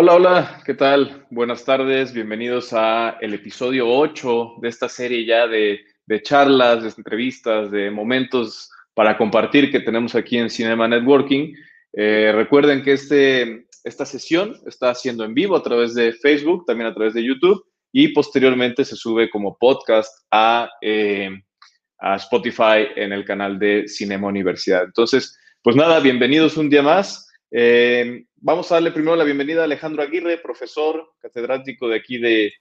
Hola, hola, ¿qué tal? Buenas tardes, bienvenidos a el episodio 8 de esta serie ya de, charlas, de entrevistas, de momentos para compartir que tenemos aquí en Cinema Networking. Eh, recuerden que este, esta sesión está siendo en vivo a través de Facebook, también a través de YouTube y posteriormente se sube como podcast a, eh, a Spotify en el canal de Cinema Universidad. Entonces, pues nada, bienvenidos un día más. Eh, vamos a darle primero la bienvenida a Alejandro Aguirre, profesor catedrático de aquí de,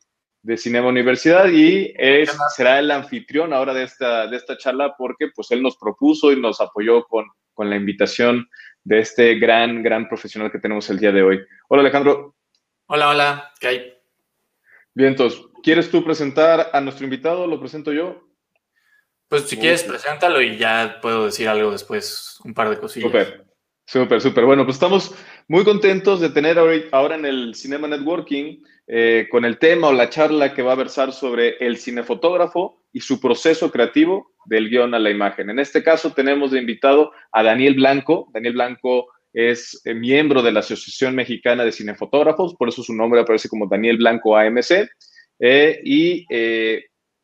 Cinema Universidad y es, será el anfitrión ahora de esta, de esta charla porque pues él nos propuso y nos apoyó con, con la invitación de este gran, gran profesional que tenemos el día de hoy. Hola Alejandro. Hola, hola, ¿qué hay? Bien, entonces, ¿quieres tú presentar a nuestro invitado? ¿Lo presento yo? Pues si quieres, preséntalo y ya puedo decir algo después, un par de cosillas. Super. Súper, súper. Bueno, pues estamos muy contentos de tener ahora en el Cinema Networking eh, con el tema o la charla que va a versar sobre el cinefotógrafo y su proceso creativo del guion a la imagen. En este caso tenemos de invitado a Daniel Blanco. Daniel Blanco es eh, miembro de la Asociación Mexicana de Cinefotógrafos, por eso su nombre aparece como Daniel Blanco AMC. Eh, y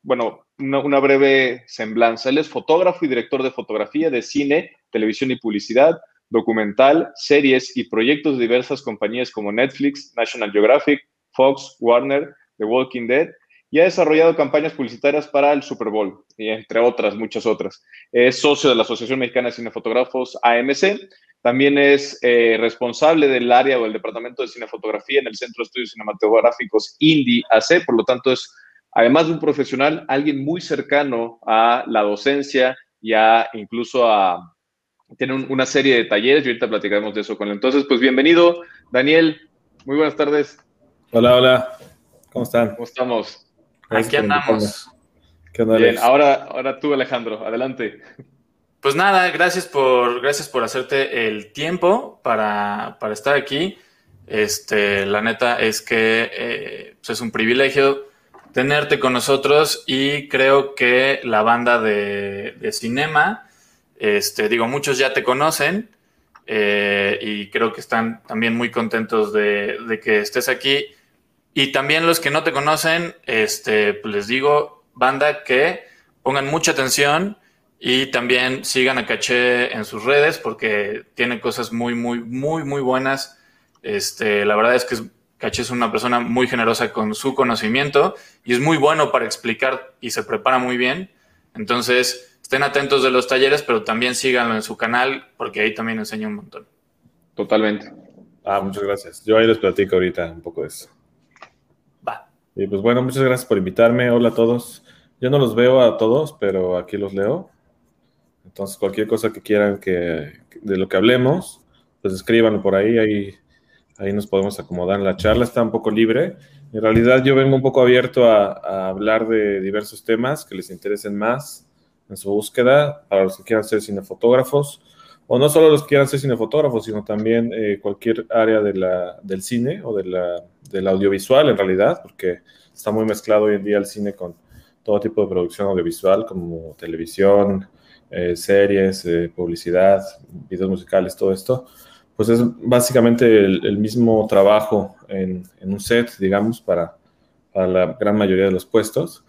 bueno, una, una, breve semblanza. Él es fotógrafo y director de fotografía de cine, televisión y publicidad documental, series y proyectos de diversas compañías como Netflix, National Geographic, Fox, Warner, The Walking Dead, y ha desarrollado campañas publicitarias para el Super Bowl, y entre otras, muchas otras. Es socio de la Asociación Mexicana de Cinefotógrafos AMC. También es eh, responsable del área o el departamento de cinefotografía en el Centro de Estudios Cinematográficos INDI AC, por lo tanto es, además de un profesional, alguien muy cercano a la docencia y a incluso a, tiene una serie de talleres y ahorita platicaremos de eso con él. Entonces, pues bienvenido, Daniel. Muy buenas tardes. Hola, hola. ¿Cómo están? ¿Cómo estamos? Aquí andamos. ¿Qué onda, Bien, ahora, ahora tú, Alejandro, adelante. Pues nada, gracias por, gracias por hacerte el tiempo para, estar aquí. Este, la neta es que eh, pues es un privilegio tenerte con nosotros y creo que la banda de, de cinema este, digo, muchos ya te conocen eh, y creo que están también muy contentos de, que estés aquí. Y también los que no te conocen, este, pues les digo, banda, que pongan mucha atención y también sigan a Caché en sus redes porque tiene cosas muy, muy, muy, muy buenas. Este, la verdad es que Caché es una persona muy generosa con su conocimiento y es muy bueno para explicar y se prepara muy bien. Entonces, estén atentos de los talleres, pero también síganlo en su canal porque ahí también enseña un montón. Totalmente. Ah, muchas gracias. Yo ahí les platico ahorita un poco de eso. Va. Y pues bueno, muchas gracias por invitarme. Hola a todos. Yo no los veo a todos, pero aquí los leo. Entonces, cualquier cosa que quieran que de lo que hablemos, pues escríbanlo por ahí, ahí, ahí nos podemos acomodar. La charla está un poco libre. En realidad yo vengo un poco abierto a, a hablar de diversos temas que les interesen más en su búsqueda para los que quieran ser cinefotógrafos, o no solo los que quieran ser cinefotógrafos, sino también eh, cualquier área de la, del cine o de la, del audiovisual en realidad, porque está muy mezclado hoy en día el cine con todo tipo de producción audiovisual, como televisión, eh, series, eh, publicidad, videos musicales, todo esto. Pues es básicamente el, mismo trabajo en, en, un set, digamos, para, para la gran mayoría de los puestos.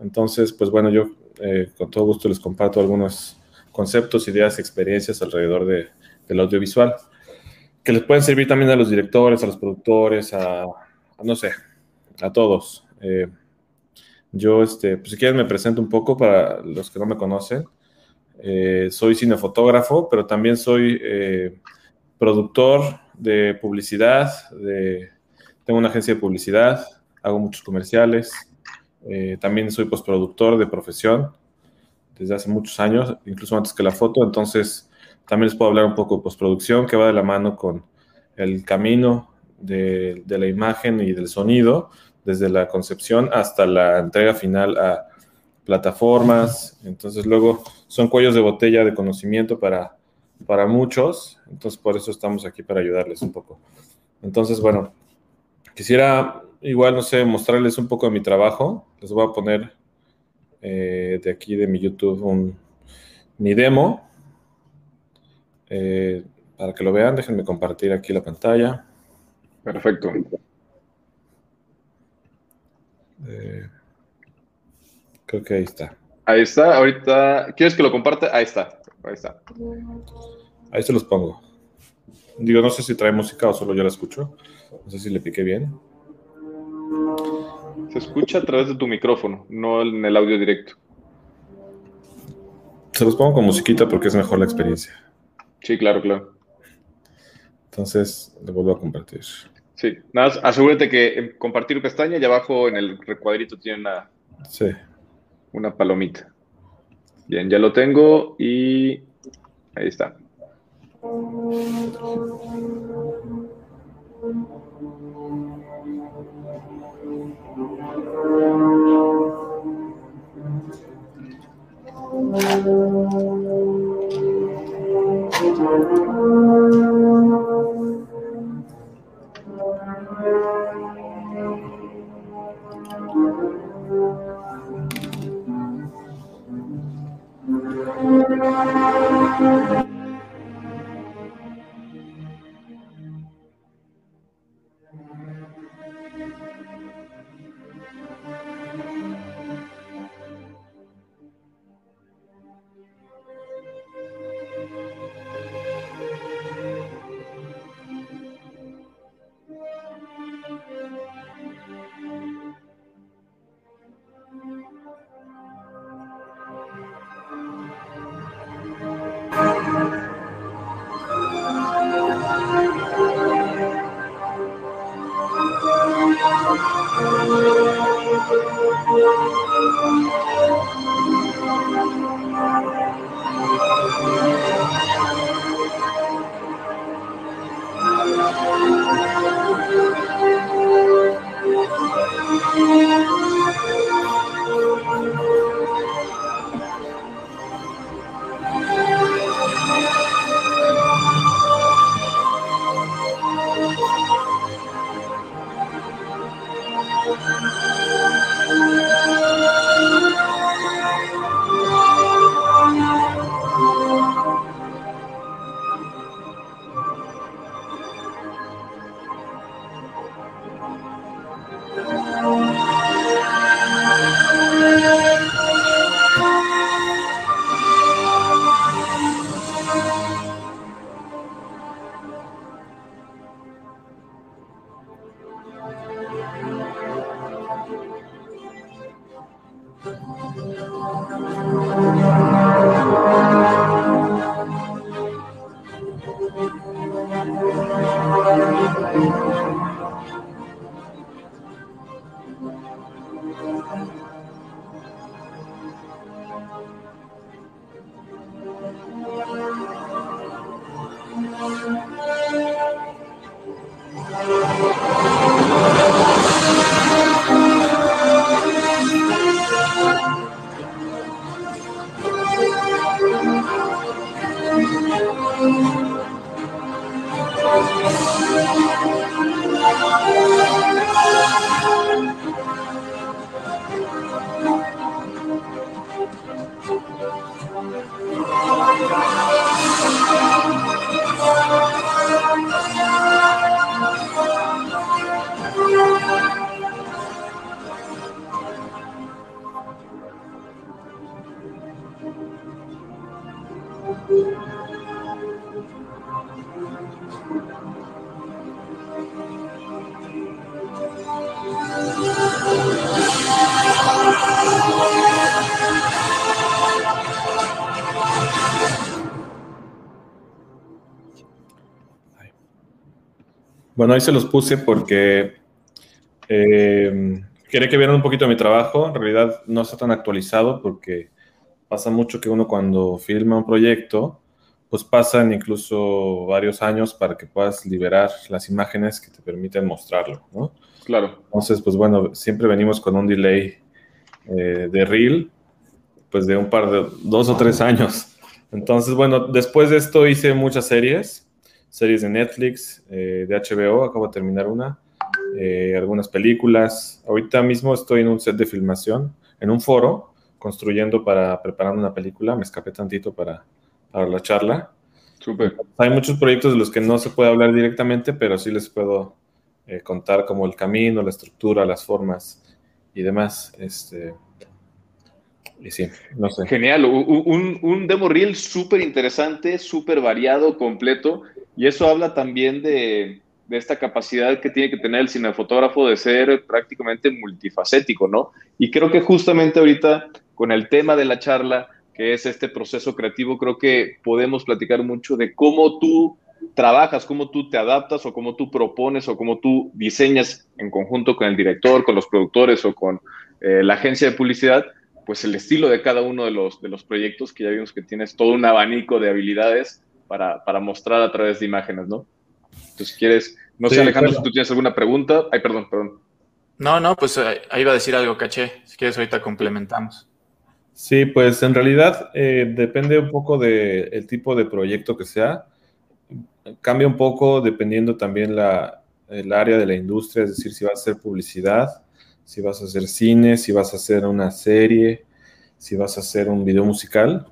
Entonces, pues bueno, yo eh, con todo gusto les comparto algunos conceptos, ideas, experiencias alrededor de, del audiovisual, que les pueden servir también a los directores, a los productores, a, no sé, a todos. Eh, yo, este, pues si quieren me presento un poco para los que no me conocen. Eh, soy cinefotógrafo, pero también soy productor de publicidad, de, tengo una agencia de publicidad, hago muchos comerciales, eh, también soy postproductor de profesión desde hace muchos años, incluso antes que la foto. Entonces, también les puedo hablar un poco de postproducción que va de la mano con el camino de, de la imagen y del sonido, desde la concepción hasta la entrega final a plataformas. Entonces, luego son cuellos de botella de conocimiento para, para muchos. Entonces, por eso estamos aquí para ayudarles un poco. Entonces, bueno, quisiera igual, no sé, mostrarles un poco de mi trabajo. Les voy a poner eh, de aquí de mi YouTube un, mi demo. Eh, para que lo vean, déjenme compartir aquí la pantalla. Perfecto. Eh, creo que ahí está. Ahí está, ahorita. ¿Quieres que lo comparte? Ahí está. Ahí está. Ahí se los pongo. Digo, no sé si trae música o solo yo la escucho. No sé si le piqué bien. Se escucha a través de tu micrófono, no en el audio directo. Se los pongo con musiquita porque es mejor la experiencia. Sí, claro, claro. Entonces, le vuelvo a compartir. Sí, nada más asegúrate que en compartir pestaña y abajo en el recuadrito tiene una, Sí. una palomita. Bien, ya lo tengo y ahí está. Thank Bueno, ahí se los puse porque eh, quería que vieran un poquito de mi trabajo. En realidad no está tan actualizado porque pasa mucho que uno cuando filma un proyecto, pues pasan incluso varios años para que puedas liberar las imágenes que te permiten mostrarlo, ¿no? Claro. Entonces, pues bueno, siempre venimos con un delay eh, de reel, pues de un par de, dos o tres años. Entonces, bueno, después de esto hice muchas series, series de Netflix, eh, de HBO, acabo de terminar una, eh, algunas películas. Ahorita mismo estoy en un set de filmación, en un foro, construyendo para preparar una película. Me escapé tantito para, para la charla. Súper. Hay muchos proyectos de los que no se puede hablar directamente, pero sí les puedo eh, contar como el camino, la estructura, las formas y demás. Este, y sí, no sé. Genial, un, un demo reel súper interesante, súper variado, completo, y eso habla también de, esta capacidad que tiene que tener el cinefotógrafo de ser prácticamente multifacético, ¿no? Y creo que justamente ahorita con el tema de la charla, que es este proceso creativo, creo que podemos platicar mucho de cómo tú trabajas, cómo tú te adaptas o cómo tú propones o cómo tú diseñas en conjunto con el director, con los productores o con eh, la agencia de publicidad, pues el estilo de cada uno de los, de los proyectos, que ya vimos que tienes todo un abanico de habilidades para, para mostrar a través de imágenes, ¿no? Entonces, quieres, no sé, Alejandro, si tú tienes alguna pregunta. Ay, perdón, perdón. No, no, pues eh, ahí iba a decir algo, caché. Si quieres, ahorita complementamos. Sí, pues en realidad eh, depende un poco del tipo de proyecto que sea. Cambia un poco dependiendo también la, el área de la industria, es decir, si vas a hacer publicidad, si vas a hacer cine, si vas a hacer una serie, si vas a hacer un video musical.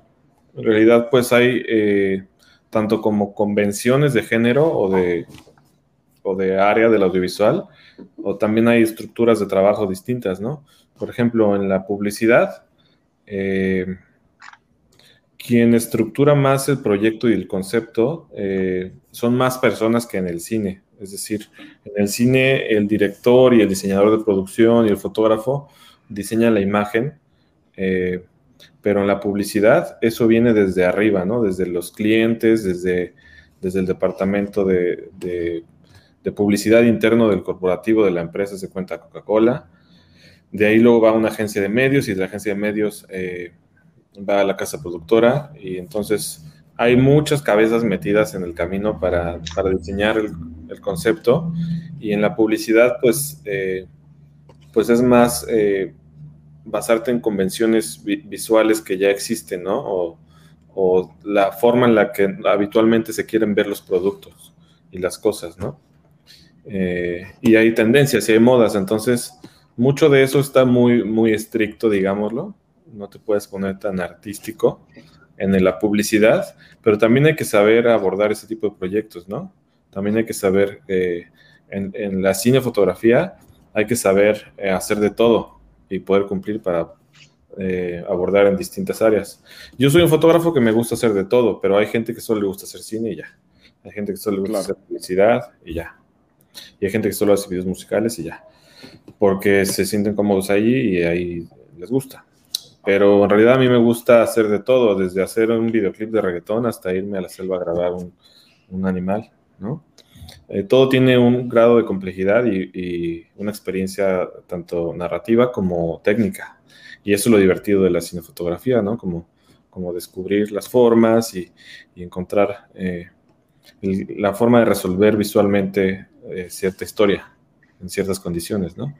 En realidad, pues hay eh, tanto como convenciones de género o de, o de área del audiovisual, o también hay estructuras de trabajo distintas, ¿no? Por ejemplo, en la publicidad, eh, quien estructura más el proyecto y el concepto eh, son más personas que en el cine. Es decir, en el cine el director y el diseñador de producción y el fotógrafo diseñan la imagen, eh, pero en la publicidad eso viene desde arriba, ¿no? Desde los clientes, desde, desde el departamento de, de, publicidad interno del corporativo de la empresa, se cuenta Coca-Cola. De ahí luego va una agencia de medios y de la agencia de medios eh, va a la casa productora y entonces hay muchas cabezas metidas en el camino para, para diseñar el, concepto y en la publicidad pues, eh, pues es más eh, basarte en convenciones visuales que ya existen, ¿no? O, la forma en la que habitualmente se quieren ver los productos y las cosas, ¿no? Eh, y hay tendencias y hay modas, entonces mucho de eso está muy, muy estricto, digámoslo, no te puedes poner tan artístico en la publicidad, pero también hay que saber abordar ese tipo de proyectos, ¿no? También hay que saber, eh, en, la cinefotografía, hay que saber eh, hacer de todo, y poder cumplir para eh, abordar en distintas áreas. Yo soy un fotógrafo que me gusta hacer de todo, pero hay gente que solo le gusta hacer cine y ya. Hay gente que solo le gusta hacer publicidad y ya. Y hay gente que solo hace videos musicales y ya. Porque se sienten cómodos ahí y ahí les gusta. Pero en realidad a mí me gusta hacer de todo, desde hacer un videoclip de reggaetón hasta irme a la selva a grabar un, un animal, ¿no? Eh, todo tiene un grado de complejidad y, una experiencia tanto narrativa como técnica. Y eso es lo divertido de la cinefotografía, ¿no? Como, como descubrir las formas y, encontrar eh, la forma de resolver visualmente eh, cierta historia en ciertas condiciones, ¿no?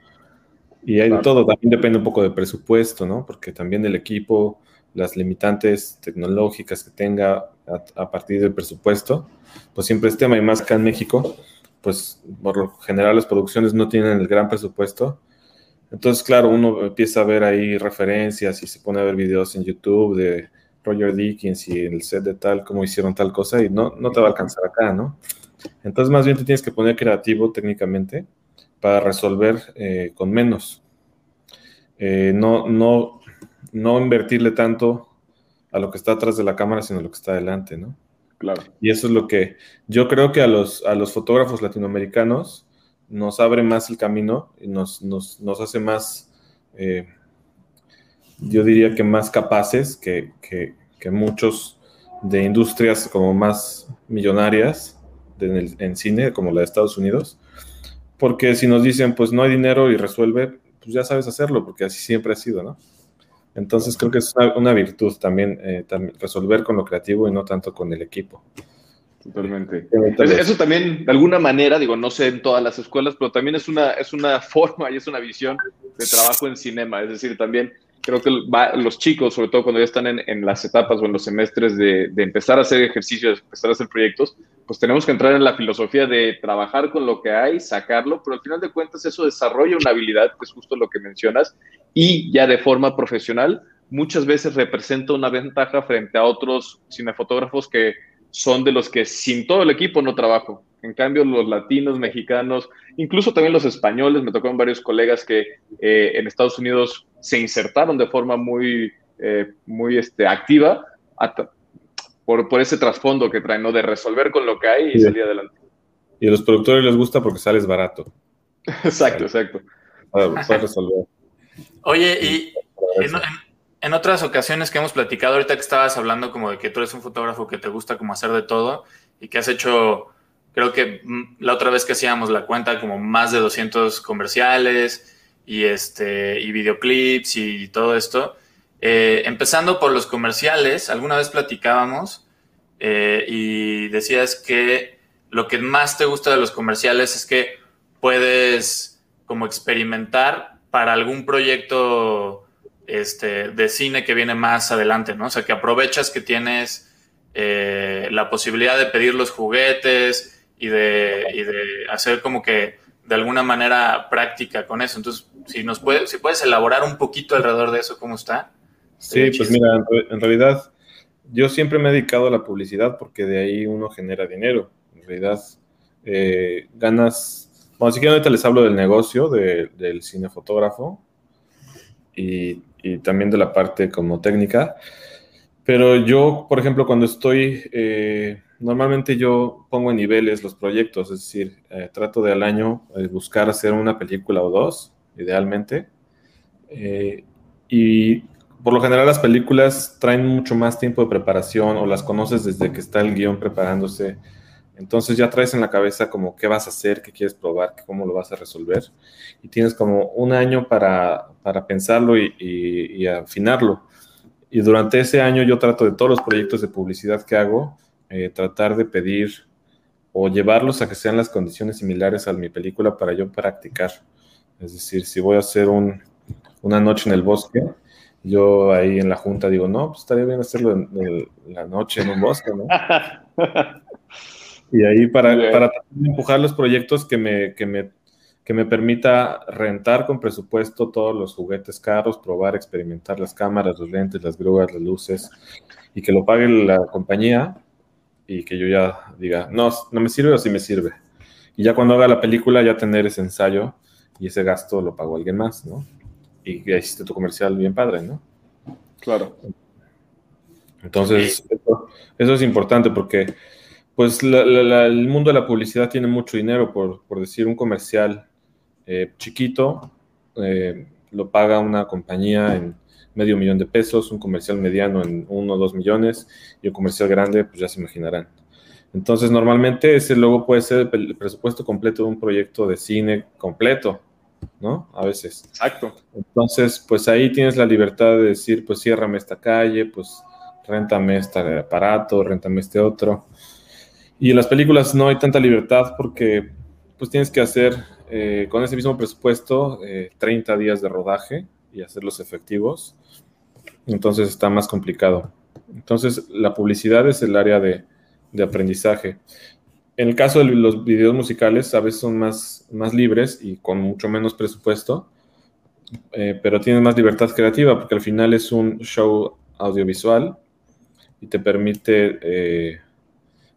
Y hay de todo, también depende un poco del presupuesto, ¿no? Porque también el equipo, las limitantes tecnológicas que tenga a, partir del presupuesto, pues siempre es tema, y más acá en México, pues por lo general las producciones no tienen el gran presupuesto. Entonces, claro, uno empieza a ver ahí referencias y se pone a ver videos en YouTube de Roger Dickens y el set de tal, cómo hicieron tal cosa, y no, no te va a alcanzar acá, ¿no? Entonces, más bien te tienes que poner creativo técnicamente para resolver eh, con menos. Eh, no, no, no invertirle tanto a lo que está atrás de la cámara, sino a lo que está adelante, ¿no? Claro. Y eso es lo que yo creo que a los, a los fotógrafos latinoamericanos nos abre más el camino y nos, nos, nos hace más, eh, yo diría que más capaces que, que, que, muchos de industrias como más millonarias en, en cine, como la de Estados Unidos. Porque si nos dicen, pues no hay dinero y resuelve, pues ya sabes hacerlo, porque así siempre ha sido, ¿no? Entonces creo que es una, virtud eh, también, resolver con lo creativo y no tanto con el equipo. Totalmente. Eso también, de alguna manera, digo, no sé en todas las escuelas, pero también es una, es una forma y es una visión de trabajo en cinema. Es decir, también creo que los chicos, sobre todo cuando ya están en, las etapas o en los semestres de, de, empezar a hacer ejercicios, empezar a hacer proyectos, pues tenemos que entrar en la filosofía de trabajar con lo que hay, sacarlo, pero al final de cuentas eso desarrolla una habilidad, que es justo lo que mencionas, y ya de forma profesional, muchas veces representa una ventaja frente a otros cinefotógrafos que son de los que sin todo el equipo no trabajo. En cambio, los latinos, mexicanos, incluso también los españoles, me tocaron varios colegas que eh, en Estados Unidos se insertaron de forma muy, eh, muy este, activa por, por, ese trasfondo que traen, ¿no? De resolver con lo que hay y salir adelante. Y a los productores les gusta porque sales barato. exacto, exacto. Para, resolver. Oye, y en, otras ocasiones que hemos platicado, ahorita que estabas hablando como de que tú eres un fotógrafo que te gusta como hacer de todo y que has hecho, creo que mm, la otra vez que hacíamos la cuenta, como más de 200 comerciales y, este, y videoclips y todo esto. Eh, empezando por los comerciales, alguna vez platicábamos eh, y decías que lo que más te gusta de los comerciales es que puedes como experimentar para algún proyecto este, de cine que viene más adelante, ¿no? O sea, que aprovechas que tienes eh, la posibilidad de pedir los juguetes y de, y de, hacer como que de alguna manera práctica con eso. Entonces, si nos puedes, si puedes elaborar un poquito alrededor de eso, ¿cómo está? Sí, pues mira, en realidad yo siempre me he dedicado a la publicidad porque de ahí uno genera dinero. En realidad eh, ganas, bueno, si quieren ahorita les hablo del negocio del cinefotógrafo y, y, también de la parte como técnica. Pero yo, por ejemplo, cuando estoy, eh, normalmente yo pongo en niveles los proyectos, es decir, eh, trato de al año buscar hacer una película o dos, idealmente. y por lo general las películas traen mucho más tiempo de preparación o las conoces desde que está el guion preparándose. Entonces ya traes en la cabeza como qué vas a hacer, qué quieres probar, cómo lo vas a resolver. Y tienes como un año para, para pensarlo y, afinarlo. Y durante ese año yo trato de todos los proyectos de publicidad que hago, eh, tratar de pedir o llevarlos a que sean las condiciones similares a mi película para yo practicar. Es decir, si voy a hacer un, una noche en el bosque, yo ahí en la junta digo, no, pues estaría bien hacerlo en, la noche en un bosque, ¿no? y ahí para, para empujar los proyectos que me, que, me, que me permita rentar con presupuesto todos los juguetes caros, probar, experimentar las cámaras, los lentes, las grúas, las luces, y que lo pague la compañía y que yo ya diga, no, no me sirve o sí me sirve. Y ya cuando haga la película ya tener ese ensayo y ese gasto lo pago alguien más, ¿no? y que hiciste tu comercial bien padre, ¿no? Claro. Entonces, eso, es importante porque pues el mundo de la publicidad tiene mucho dinero, por, decir un comercial eh, chiquito, eh, lo paga una compañía en medio millón de pesos, un comercial mediano en uno o dos millones y un comercial grande, pues ya se imaginarán. Entonces, normalmente ese logo puede ser el presupuesto completo de un proyecto de cine completo. ¿no? A veces. Exacto. Entonces, pues ahí tienes la libertad de decir, pues ciérrame esta calle, pues réntame este aparato, réntame este otro. Y en las películas no hay tanta libertad porque pues tienes que hacer eh, con ese mismo presupuesto 30 eh, días de rodaje y hacerlos efectivos. Entonces está más complicado. Entonces la publicidad es el área de, de aprendizaje. En el caso de los videos musicales, a veces son más, más libres y con mucho menos presupuesto, eh, pero tienen más libertad creativa porque al final es un show audiovisual y te permite, eh,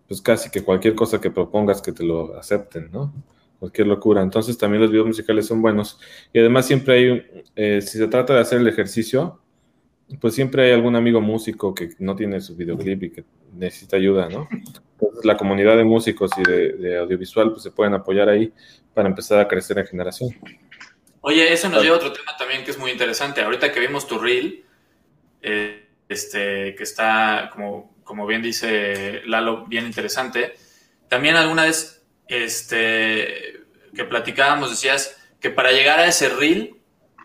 pues casi que cualquier cosa que propongas que te lo acepten, ¿no? Cualquier locura. Entonces también los videos musicales son buenos. Y además siempre hay, eh, si se trata de hacer el ejercicio, pues siempre hay algún amigo músico que no tiene su videoclip y que necesita ayuda, ¿no? Entonces la comunidad de músicos y de, audiovisual pues se pueden apoyar ahí para empezar a crecer en generación. Oye, eso nos lleva a otro tema también que es muy interesante. Ahorita que vimos tu reel, eh, este, que está, como, como bien dice Lalo, bien interesante. También alguna vez este, que platicábamos decías que para llegar a ese reel,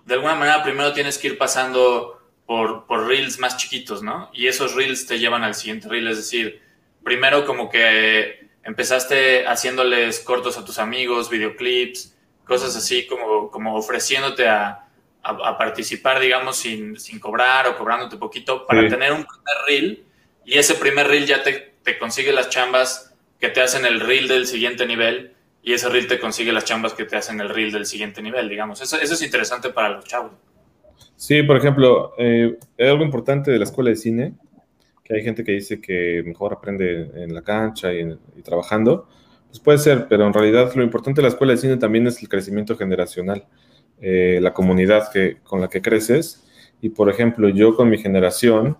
de alguna manera primero tienes que ir pasando por, por reels más chiquitos, ¿no? Y esos reels te llevan al siguiente reel, es decir, primero como que empezaste haciéndoles cortos a tus amigos, videoclips, cosas así como, como ofreciéndote a, a, participar, digamos, sin, sin, cobrar o cobrándote poquito para tener un primer reel y ese primer reel ya te, te, consigue las chambas que te hacen el reel del siguiente nivel y ese reel te consigue las chambas que te hacen el reel del siguiente nivel, digamos. Eso, eso es interesante para los chavos. Sí, por ejemplo, eh, algo importante de la escuela de cine, que hay gente que dice que mejor aprende en la cancha y, trabajando, Pues puede ser, pero en realidad lo importante de la escuela de cine también es el crecimiento generacional, eh, la comunidad que, con la que creces. Y por ejemplo, yo con mi generación,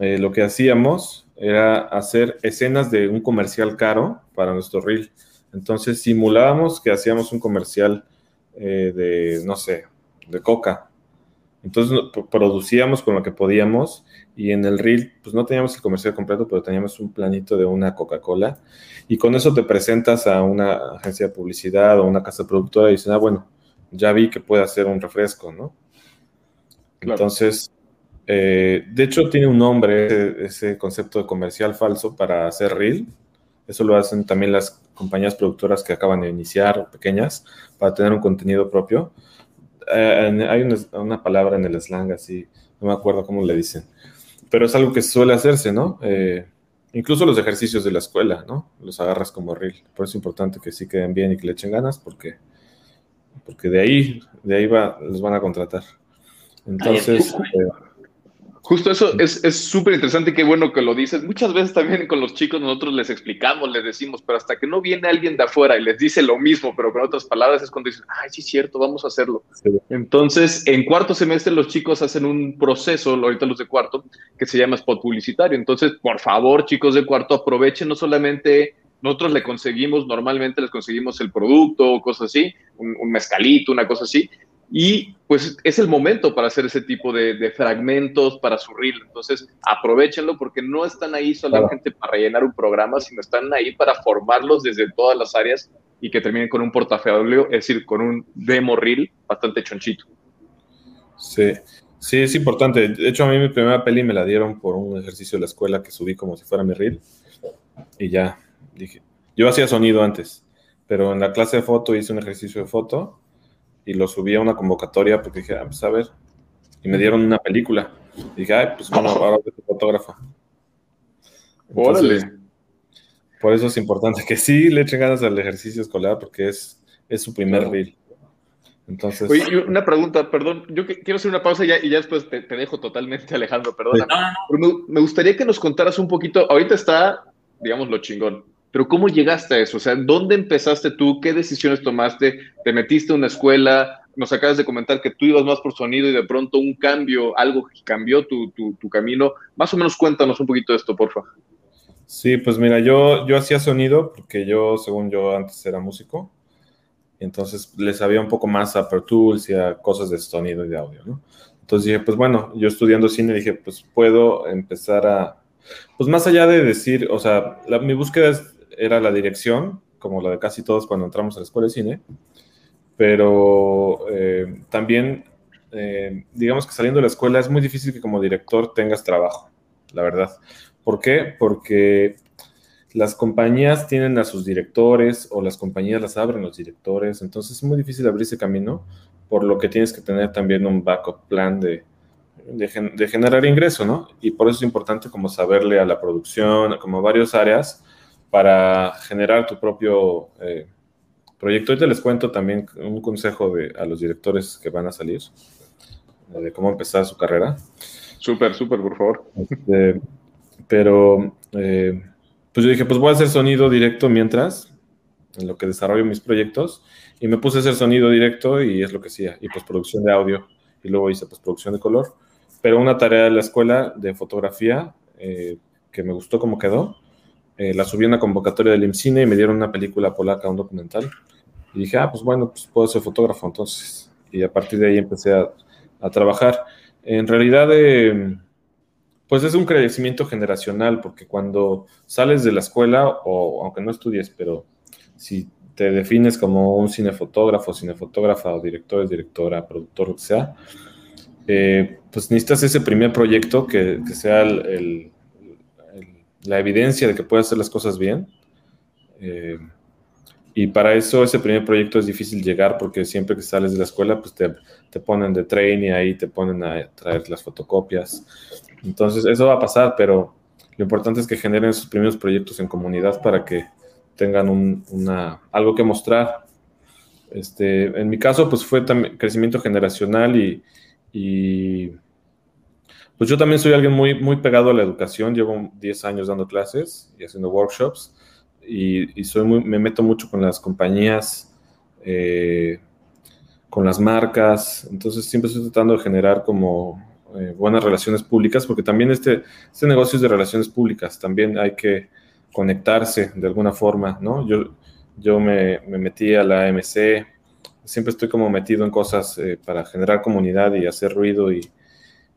eh, lo que hacíamos era hacer escenas de un comercial caro para nuestro reel. Entonces simulábamos que hacíamos un comercial eh, de, no sé, de coca. Entonces producíamos con lo que podíamos y en el reel, pues no teníamos el comercial completo, pero teníamos un planito de una Coca-Cola y con eso te presentas a una agencia de publicidad o una casa productora y dicen, ah, bueno, ya vi que puede hacer un refresco, ¿no? Entonces, eh, de hecho tiene un nombre ese, concepto de comercial falso para hacer reel. Eso lo hacen también las compañías productoras que acaban de iniciar, pequeñas, para tener un contenido propio. Eh, hay una, palabra en el slang así, no me acuerdo cómo le dicen, pero es algo que suele hacerse, ¿no? Eh, incluso los ejercicios de la escuela, ¿no? Los agarras como reel. Por eso es importante que sí queden bien y que le echen ganas, porque, porque de ahí, de ahí va, los van a contratar. Entonces, Justo eso es súper interesante y qué bueno que lo dices. Muchas veces también con los chicos nosotros les explicamos, les decimos, pero hasta que no viene alguien de afuera y les dice lo mismo, pero con otras palabras, es cuando dicen, ay, sí, cierto, vamos a hacerlo. Entonces, en cuarto semestre los chicos hacen un proceso, ahorita los de cuarto, que se llama spot publicitario. Entonces, por favor, chicos de cuarto, aprovechen no solamente nosotros le conseguimos, normalmente les conseguimos el producto o cosas así, un, un, mezcalito, una cosa así, y pues es el momento para hacer ese tipo de, fragmentos para su reel. Entonces, aprovechenlo porque no están ahí solamente para rellenar un programa, sino están ahí para formarlos desde todas las áreas y que terminen con un portafolio, es decir, con un demo reel bastante chonchito. Sí, sí, es importante. De hecho, a mí mi primera peli me la dieron por un ejercicio de la escuela que subí como si fuera mi reel. Y ya, dije, yo hacía sonido antes, pero en la clase de foto hice un ejercicio de foto y lo subí a una convocatoria porque dije, ah, pues a ver, y me dieron una película. Y dije, ay, pues bueno, ahora soy fotógrafa. Órale. Por eso es importante que sí le echen ganas al ejercicio escolar porque es, es su primer reel. Entonces. Oye, una pregunta, perdón, yo quiero hacer una pausa ya, y ya después te, dejo totalmente, Alejandro, perdón. Me, me, gustaría que nos contaras un poquito, ahorita está, digamos, lo chingón, pero ¿cómo llegaste a eso? O sea, ¿dónde empezaste tú? ¿Qué decisiones tomaste? ¿Te metiste a una escuela? Nos acabas de comentar que tú ibas más por sonido y de pronto un cambio, algo cambió tu, tu, camino. Más o menos cuéntanos un poquito de esto, porfa. Sí, pues mira, yo, yo hacía sonido porque yo, según yo, antes era músico. Entonces le sabía un poco más a Pro Tools y a cosas de sonido y de audio, ¿no? Entonces dije, pues bueno, yo estudiando cine dije, pues puedo empezar a, pues más allá de decir, o sea, mi búsqueda es era la dirección, como la de casi todos cuando entramos a la escuela de cine, pero eh, también, eh, digamos que saliendo de la escuela es muy difícil que como director tengas trabajo, la verdad. ¿Por qué? Porque las compañías tienen a sus directores o las compañías las abren los directores, entonces es muy difícil abrir ese camino, por lo que tienes que tener también un backup plan de, generar ingreso, ¿no? Y por eso es importante como saberle a la producción, como varias áreas, para generar tu propio eh, proyecto. Hoy te les cuento también un consejo de, a los directores que van a salir, de cómo empezar su carrera. Súper, súper, por favor. Este, pero, eh, pues yo dije, pues voy a hacer sonido directo mientras, en lo que desarrollo mis proyectos, y me puse a hacer sonido directo y es lo que hacía, y postproducción de audio, y luego hice postproducción de color. Pero una tarea de la escuela de fotografía eh, que me gustó cómo quedó, eh, la subí a una convocatoria del IMCINE y me dieron una película polaca, un documental. Y dije, ah, pues bueno, pues puedo ser fotógrafo entonces. Y a partir de ahí empecé a, trabajar. En realidad, eh, pues es un crecimiento generacional, porque cuando sales de la escuela, o aunque no estudies, pero si te defines como un cinefotógrafo, cinefotógrafa, o director, directora, productor, lo que sea, eh, pues necesitas ese primer proyecto que, que sea el la evidencia de que puedes hacer las cosas bien. Eh, y para eso ese primer proyecto es difícil llegar porque siempre que sales de la escuela, pues te, te ponen de train y ahí te ponen a traer las fotocopias. Entonces eso va a pasar, pero lo importante es que generen esos primeros proyectos en comunidad para que tengan un, una, algo que mostrar. Este, en mi caso, pues fue crecimiento generacional y pues yo también soy alguien muy, muy pegado a la educación, llevo 10 años dando clases y haciendo workshops y, soy muy, me meto mucho con las compañías, eh, con las marcas, entonces siempre estoy tratando de generar como eh, buenas relaciones públicas, porque también este, este negocio es de relaciones públicas, también hay que conectarse de alguna forma, ¿no? Yo, yo me, me metí a la AMC, siempre estoy como metido en cosas eh, para generar comunidad y hacer ruido y,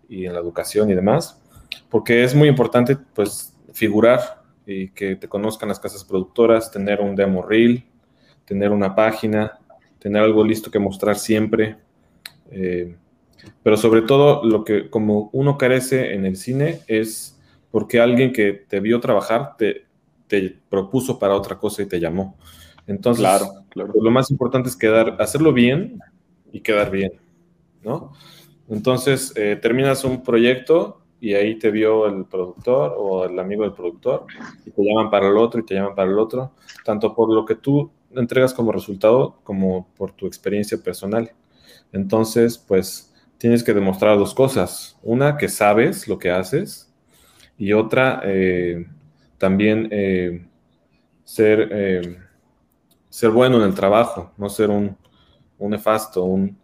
y en la educación y demás, porque es muy importante, pues, figurar y que te conozcan las casas productoras, tener un demo reel, tener una página, tener algo listo que mostrar siempre. Eh, pero sobre todo lo que como uno carece en el cine es porque alguien que te vio trabajar te, te propuso para otra cosa y te llamó. Entonces, claro, lo más importante es quedar, hacerlo bien y quedar bien, ¿no? Entonces, eh, terminas un proyecto y ahí te vio el productor o el amigo del productor y te llaman para el otro y te llaman para el otro, tanto por lo que tú entregas como resultado como por tu experiencia personal. Entonces, pues tienes que demostrar dos cosas. Una, que sabes lo que haces y otra, eh, también eh, ser, ser bueno en el trabajo, no ser un, un nefasto, un...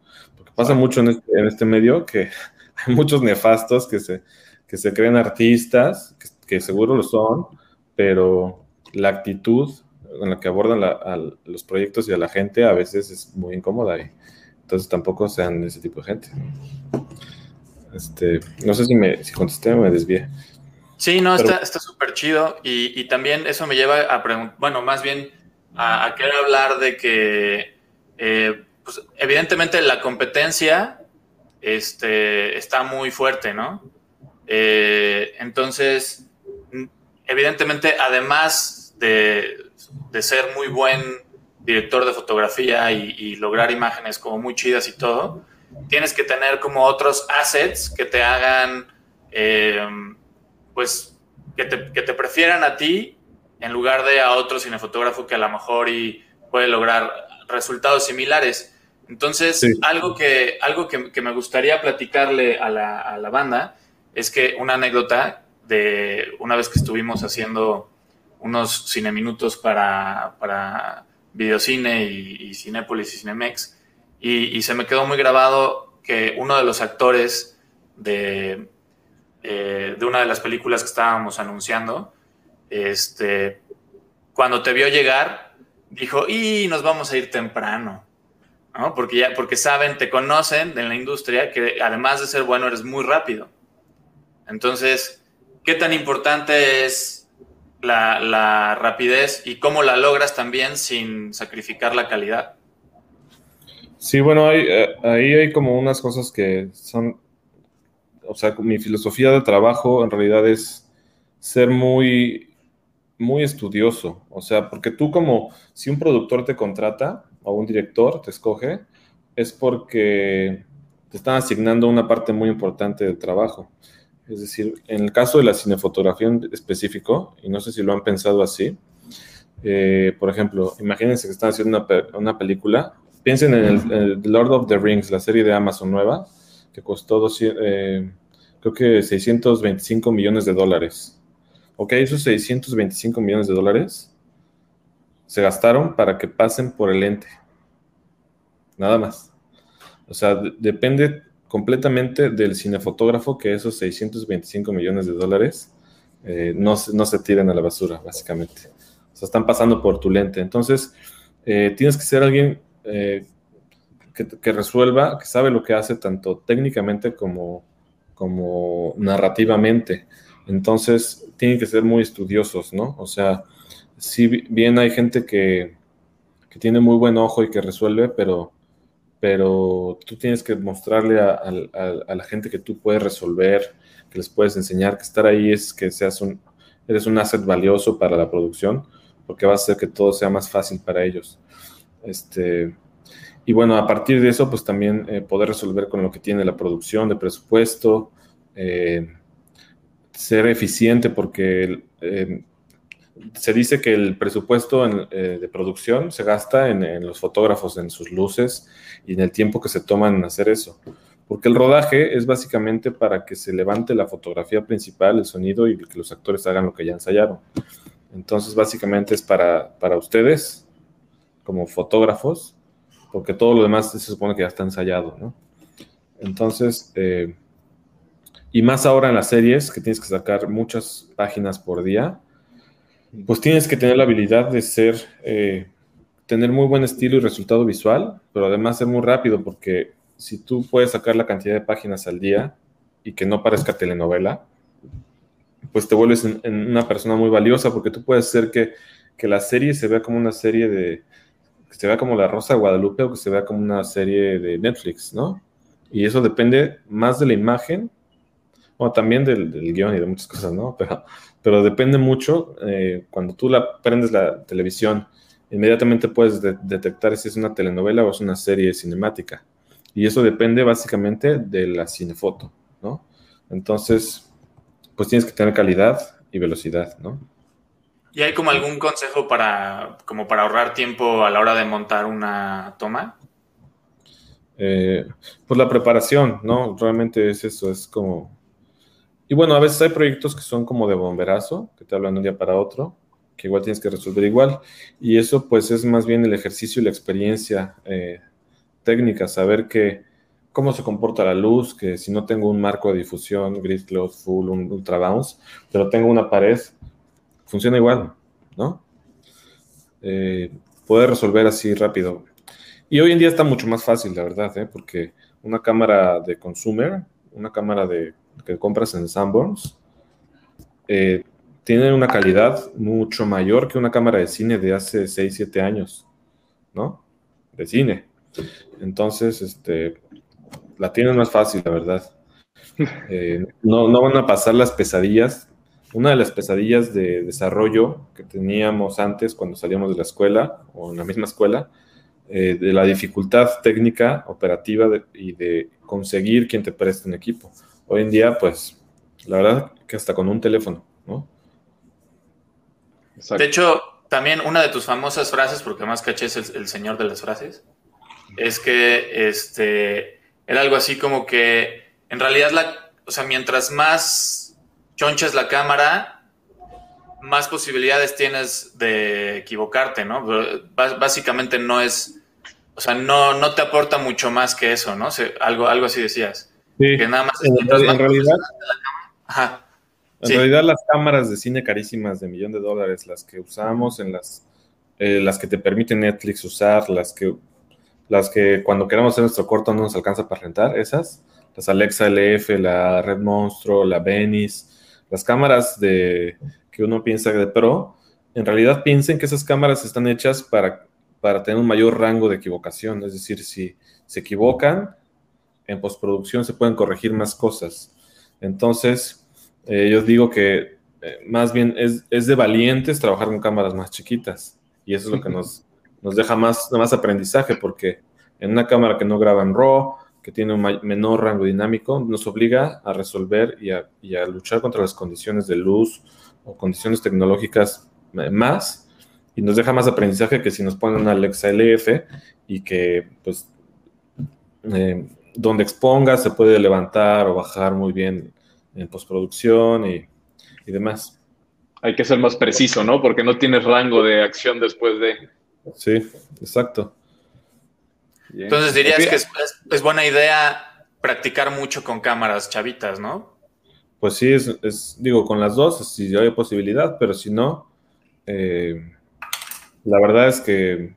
Pasa mucho en este, en este medio que hay muchos nefastos que se, que se creen artistas, que, seguro lo son, pero la actitud en la que abordan a los proyectos y a la gente a veces es muy incómoda y entonces tampoco sean ese tipo de gente. Este, no sé si me si contesté o me desvié. Sí, no, está súper chido y, también eso me lleva a preguntar, bueno, más bien a, querer hablar de que eh, pues, evidentemente la competencia este, está muy fuerte, ¿no? Eh, entonces, evidentemente, además de, ser muy buen director de fotografía y, lograr imágenes como muy chidas y todo, tienes que tener como otros assets que te hagan, eh, pues, que te, que te, prefieran a ti en lugar de a otro cinefotógrafo que a lo mejor y puede lograr resultados similares. Entonces, algo, que, algo que, me gustaría platicarle a la, banda es que una anécdota de una vez que estuvimos haciendo unos cineminutos para, para Videocine y, y Cinépolis y Cinemex, y, se me quedó muy grabado que uno de los actores de, eh, de una de las películas que estábamos anunciando, este, cuando te vio llegar, dijo, y nos vamos a ir temprano. ¿No? Porque, ya, porque saben, te conocen en la industria que además de ser bueno, eres muy rápido. Entonces, ¿qué tan importante es la, rapidez y cómo la logras también sin sacrificar la calidad? Sí, bueno, eh, ahí hay como unas cosas que son, o sea, mi filosofía de trabajo en realidad es ser muy, muy estudioso, o sea, porque tú como, si un productor te contrata, o un director te escoge, es porque te están asignando una parte muy importante del trabajo. Es decir, en el caso de la cinefotografía en específico, y no sé si lo han pensado así, eh, por ejemplo, imagínense que están haciendo una, película, piensen en el, Lord of the Rings, la serie de Amazon nueva, que costó, eh, creo que 625 millones de dólares. Ok, esos 625 millones de dólares se gastaron para que pasen por el ente. Nada más. O sea, depende completamente del cinefotógrafo que esos 625 millones de dólares eh, no, se tiren a la basura, básicamente. O sea, están pasando por tu lente. Entonces, eh, tienes que ser alguien eh, que, que, resuelva, que sabe lo que hace tanto técnicamente como, como narrativamente. Entonces, tienen que ser muy estudiosos, ¿no? O sea, si bien hay gente que, tiene muy buen ojo y que resuelve, pero, pero tú tienes que mostrarle a, la gente que tú puedes resolver, que les puedes enseñar, que estar ahí es que seas un, eres un asset valioso para la producción, porque va a hacer que todo sea más fácil para ellos. Este, y bueno, a partir de eso, pues también eh, poder resolver con lo que tiene la producción de presupuesto, eh, ser eficiente, porque eh, se dice que el presupuesto eh, de producción se gasta en, los fotógrafos, en sus luces y en el tiempo que se toman en hacer eso. Porque el rodaje es básicamente para que se levante la fotografía principal, el sonido y que los actores hagan lo que ya ensayaron. Entonces, básicamente es para, para ustedes, como fotógrafos, porque todo lo demás se supone que ya está ensayado, ¿no? Entonces, eh, y más ahora en las series, que tienes que sacar muchas páginas por día, pues tienes que tener la habilidad de ser, eh, tener muy buen estilo y resultado visual, pero además ser muy rápido, porque si tú puedes sacar la cantidad de páginas al día y que no parezca telenovela, pues te vuelves en, una persona muy valiosa, porque tú puedes hacer que, que la serie se vea como una serie de, que se vea como La Rosa de Guadalupe o que se vea como una serie de Netflix, ¿no? Y eso depende más de la imagen, o también del, guion y de muchas cosas, ¿no? Pero, pero depende mucho, eh, cuando tú la prendes la televisión, inmediatamente puedes detectar si es una telenovela o es una serie cinemática. Y eso depende básicamente de la cinefoto, ¿no? Entonces, pues tienes que tener calidad y velocidad, ¿no? ¿Y hay como algún consejo para, como para ahorrar tiempo a la hora de montar una toma? Eh, pues la preparación, ¿no? Realmente es eso, es como... Y bueno, a veces hay proyectos que son como de bomberazo, que te hablan de un día para otro, que igual tienes que resolver igual. Y eso pues es más bien el ejercicio y la experiencia eh, técnica, saber que cómo se comporta la luz, que si no tengo un marco de difusión, grid cloud full, un ultra bounce, pero tengo una pared, funciona igual, ¿no? Eh, poder resolver así rápido. Y hoy en día está mucho más fácil, la verdad, ¿eh? porque una cámara de consumer, una cámara de, que compras en Sanborns, eh, tiene una calidad mucho mayor que una cámara de cine de hace 6, 7 años, ¿no? De cine. Entonces, este, la tienen más fácil, la verdad. Eh, no, no van a pasar las pesadillas. Una de las pesadillas de desarrollo que teníamos antes cuando salíamos de la escuela o en la misma escuela eh, de la dificultad técnica, operativa y de conseguir quien te preste un equipo. Hoy en día, pues, la verdad que hasta con un teléfono, ¿no? De hecho, también una de tus famosas frases, porque más caché es el, señor de las frases, es que este, era algo así como que en realidad, la, o sea, mientras más chonches la cámara, más posibilidades tienes de equivocarte, ¿no? básicamente no es, o sea, no, no te aporta mucho más que eso, ¿no? algo, algo así decías. Sí. Que nada más, en, realidad, En realidad las cámaras de cine carísimas de millón de dólares, las que usamos en las, eh, las que te permite Netflix usar, las que, las que cuando queremos hacer nuestro corto no nos alcanza para rentar, esas, las Alexa LF, la Red Monstro, la Venice, las cámaras de que uno piensa de pro, en realidad piensen que esas cámaras están hechas para, para tener un mayor rango de equivocación. Es decir, si se equivocan, en postproducción se pueden corregir más cosas. Entonces, eh, yo digo que eh, más bien es, es, de valientes trabajar con cámaras más chiquitas. Y eso es lo que nos, nos deja más, más aprendizaje, porque en una cámara que no graba en RAW, que tiene un menor rango dinámico, nos obliga a resolver y a, y a luchar contra las condiciones de luz, o condiciones tecnológicas más y nos deja más aprendizaje que si nos ponen una Alexa LF y que pues eh, donde exponga se puede levantar o bajar muy bien en postproducción y, y, demás. Hay que ser más preciso, ¿no? Porque no tienes rango de acción después de... Sí, exacto. Entonces dirías que es, es buena idea practicar mucho con cámaras chavitas, ¿no? pues sí, es, digo, con las dos, si hay posibilidad, pero si no, eh, la verdad es que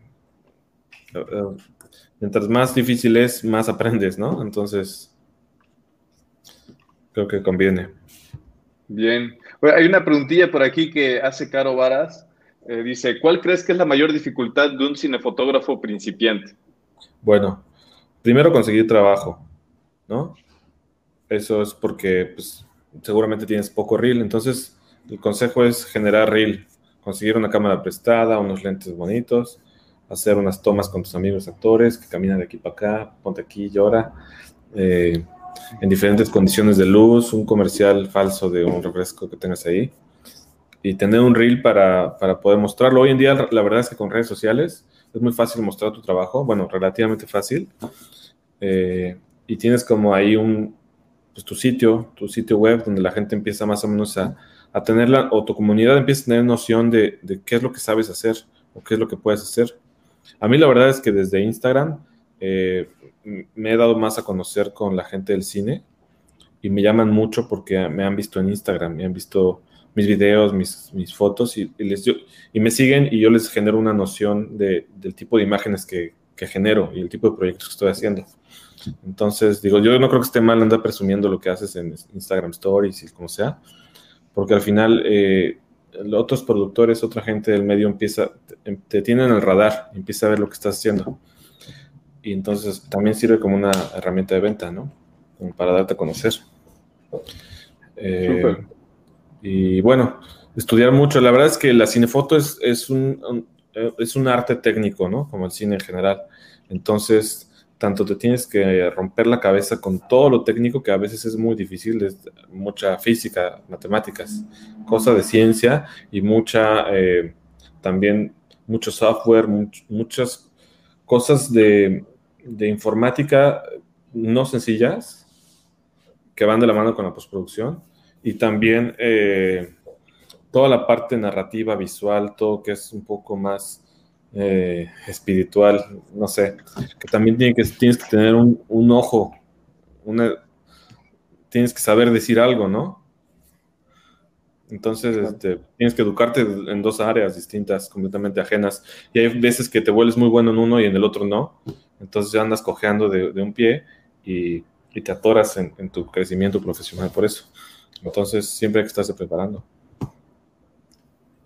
eh, mientras más difícil es, más aprendes, ¿no? Entonces, creo que conviene. Bien. hay una preguntilla por aquí que hace Caro Varas. Eh, dice, ¿cuál crees que es la mayor dificultad de un cinefotógrafo principiante? Bueno, primero conseguir trabajo, ¿no? Eso es porque pues, seguramente tienes poco reel, entonces el consejo es generar reel, conseguir una cámara prestada, unos lentes bonitos, hacer unas tomas con tus amigos actores que caminan de aquí para acá, ponte aquí, llora, eh, en diferentes condiciones de luz, un comercial falso de un refresco que tengas ahí y tener un reel para, para poder mostrarlo. Hoy en día la verdad es que con redes sociales es muy fácil mostrar tu trabajo, bueno, relativamente fácil. Eh, y tienes como ahí un, pues, tu sitio, tu sitio web, donde la gente empieza más o menos a, a tener la, o tu comunidad empieza a tener noción de, de, qué es lo que sabes hacer o qué es lo que puedes hacer. A mí la verdad es que desde Instagram eh, me he dado más a conocer con la gente del cine y me llaman mucho porque me han visto en Instagram, me han visto mis videos, mis, mis fotos y, les, yo, y me siguen y yo les genero una noción de, del tipo de imágenes que, que, genero y el tipo de proyectos que estoy haciendo. Entonces, digo, yo no creo que esté mal andar presumiendo lo que haces en Instagram Stories y como sea, porque al final eh, otros productores, otra gente del medio empieza, te, te tienen el radar, empieza a ver lo que estás haciendo. Y entonces también sirve como una herramienta de venta, ¿no? Como para darte a conocer. Eh, y bueno, estudiar mucho. La verdad es que la cinefoto es, es, un, un, es un arte técnico, ¿no? Como el cine en general. Entonces, tanto te tienes que romper la cabeza con todo lo técnico que a veces es muy difícil, es mucha física, matemáticas, cosa de ciencia y mucha eh, también mucho software, much, muchas cosas de, de, informática no sencillas que van de la mano con la postproducción y también eh, toda la parte narrativa, visual, todo que es un poco más eh, espiritual, no sé, que también tiene que, tienes que tener un, un ojo, una, tienes que saber decir algo, ¿no? Entonces, este, tienes que educarte en dos áreas distintas, completamente ajenas. Y hay veces que te vuelves muy bueno en uno y en el otro no. Entonces ya andas cojeando de, de un pie y, y, te atoras en, en, tu crecimiento profesional por eso. Entonces, siempre hay que estarse preparando.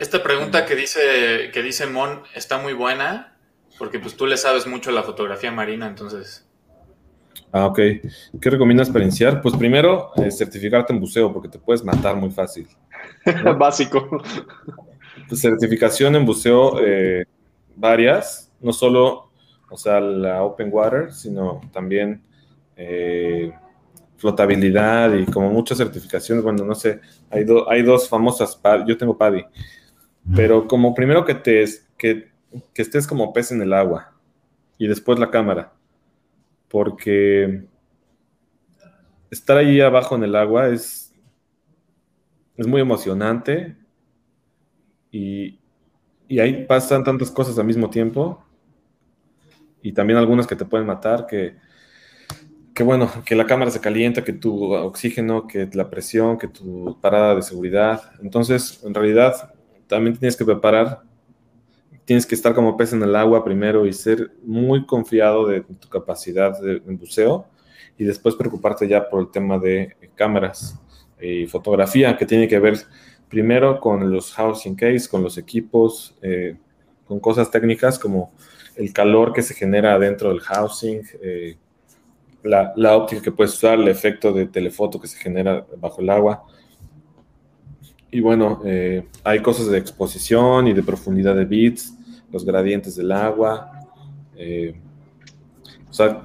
Esta pregunta que dice, que dice Mon está muy buena, porque pues tú le sabes mucho a la fotografía marina, entonces. Ah, ok. ¿Qué recomiendas para iniciar? Pues primero, eh, certificarte en buceo, porque te puedes matar muy fácil. ¿no? Básico. Pues, certificación en buceo, eh, varias, no solo, o sea, la Open Water, sino también eh, flotabilidad y como muchas certificaciones. Bueno, no sé, hay, do, hay dos famosas, yo tengo PADI, pero como primero que, te, que, que estés como pez en el agua y después la cámara porque estar ahí abajo en el agua es, es muy emocionante y, y, ahí pasan tantas cosas al mismo tiempo y también algunas que te pueden matar, que, que bueno, que la cámara se calienta, que tu oxígeno, que la presión, que tu parada de seguridad. Entonces, en realidad, también tienes que preparar tienes que estar como pez en el agua primero y ser muy confiado de tu capacidad de, buceo y después preocuparte ya por el tema de cámaras y fotografía, que tiene que ver primero con los housing case, con los equipos, eh, con cosas técnicas como el calor que se genera dentro del housing, eh, la, óptica que puedes usar, el efecto de telefoto que se genera bajo el agua. Y bueno, eh, hay cosas de exposición y de profundidad de bits, los gradientes del agua. Eh, o sea,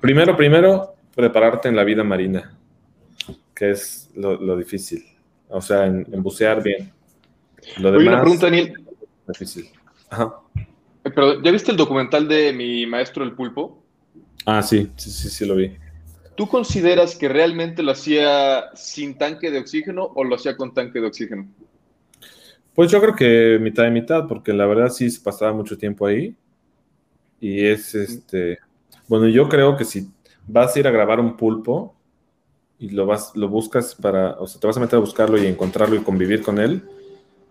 primero, primero, prepararte en la vida marina, que es lo, lo difícil. O sea, en, en, bucear bien. Lo demás, Oye, una pregunta, Daniel. Difícil. Ajá. Pero, ¿ya viste el documental de mi maestro el pulpo? Ah, sí, sí, sí, sí lo vi. ¿Tú consideras que realmente lo hacía sin tanque de oxígeno o lo hacía con tanque de oxígeno? Pues yo creo que mitad y mitad, porque la verdad sí se pasaba mucho tiempo ahí. Y es este. Bueno, yo creo que si vas a ir a grabar un pulpo y lo vas, lo buscas para, o sea, te vas a meter a buscarlo y encontrarlo y convivir con él,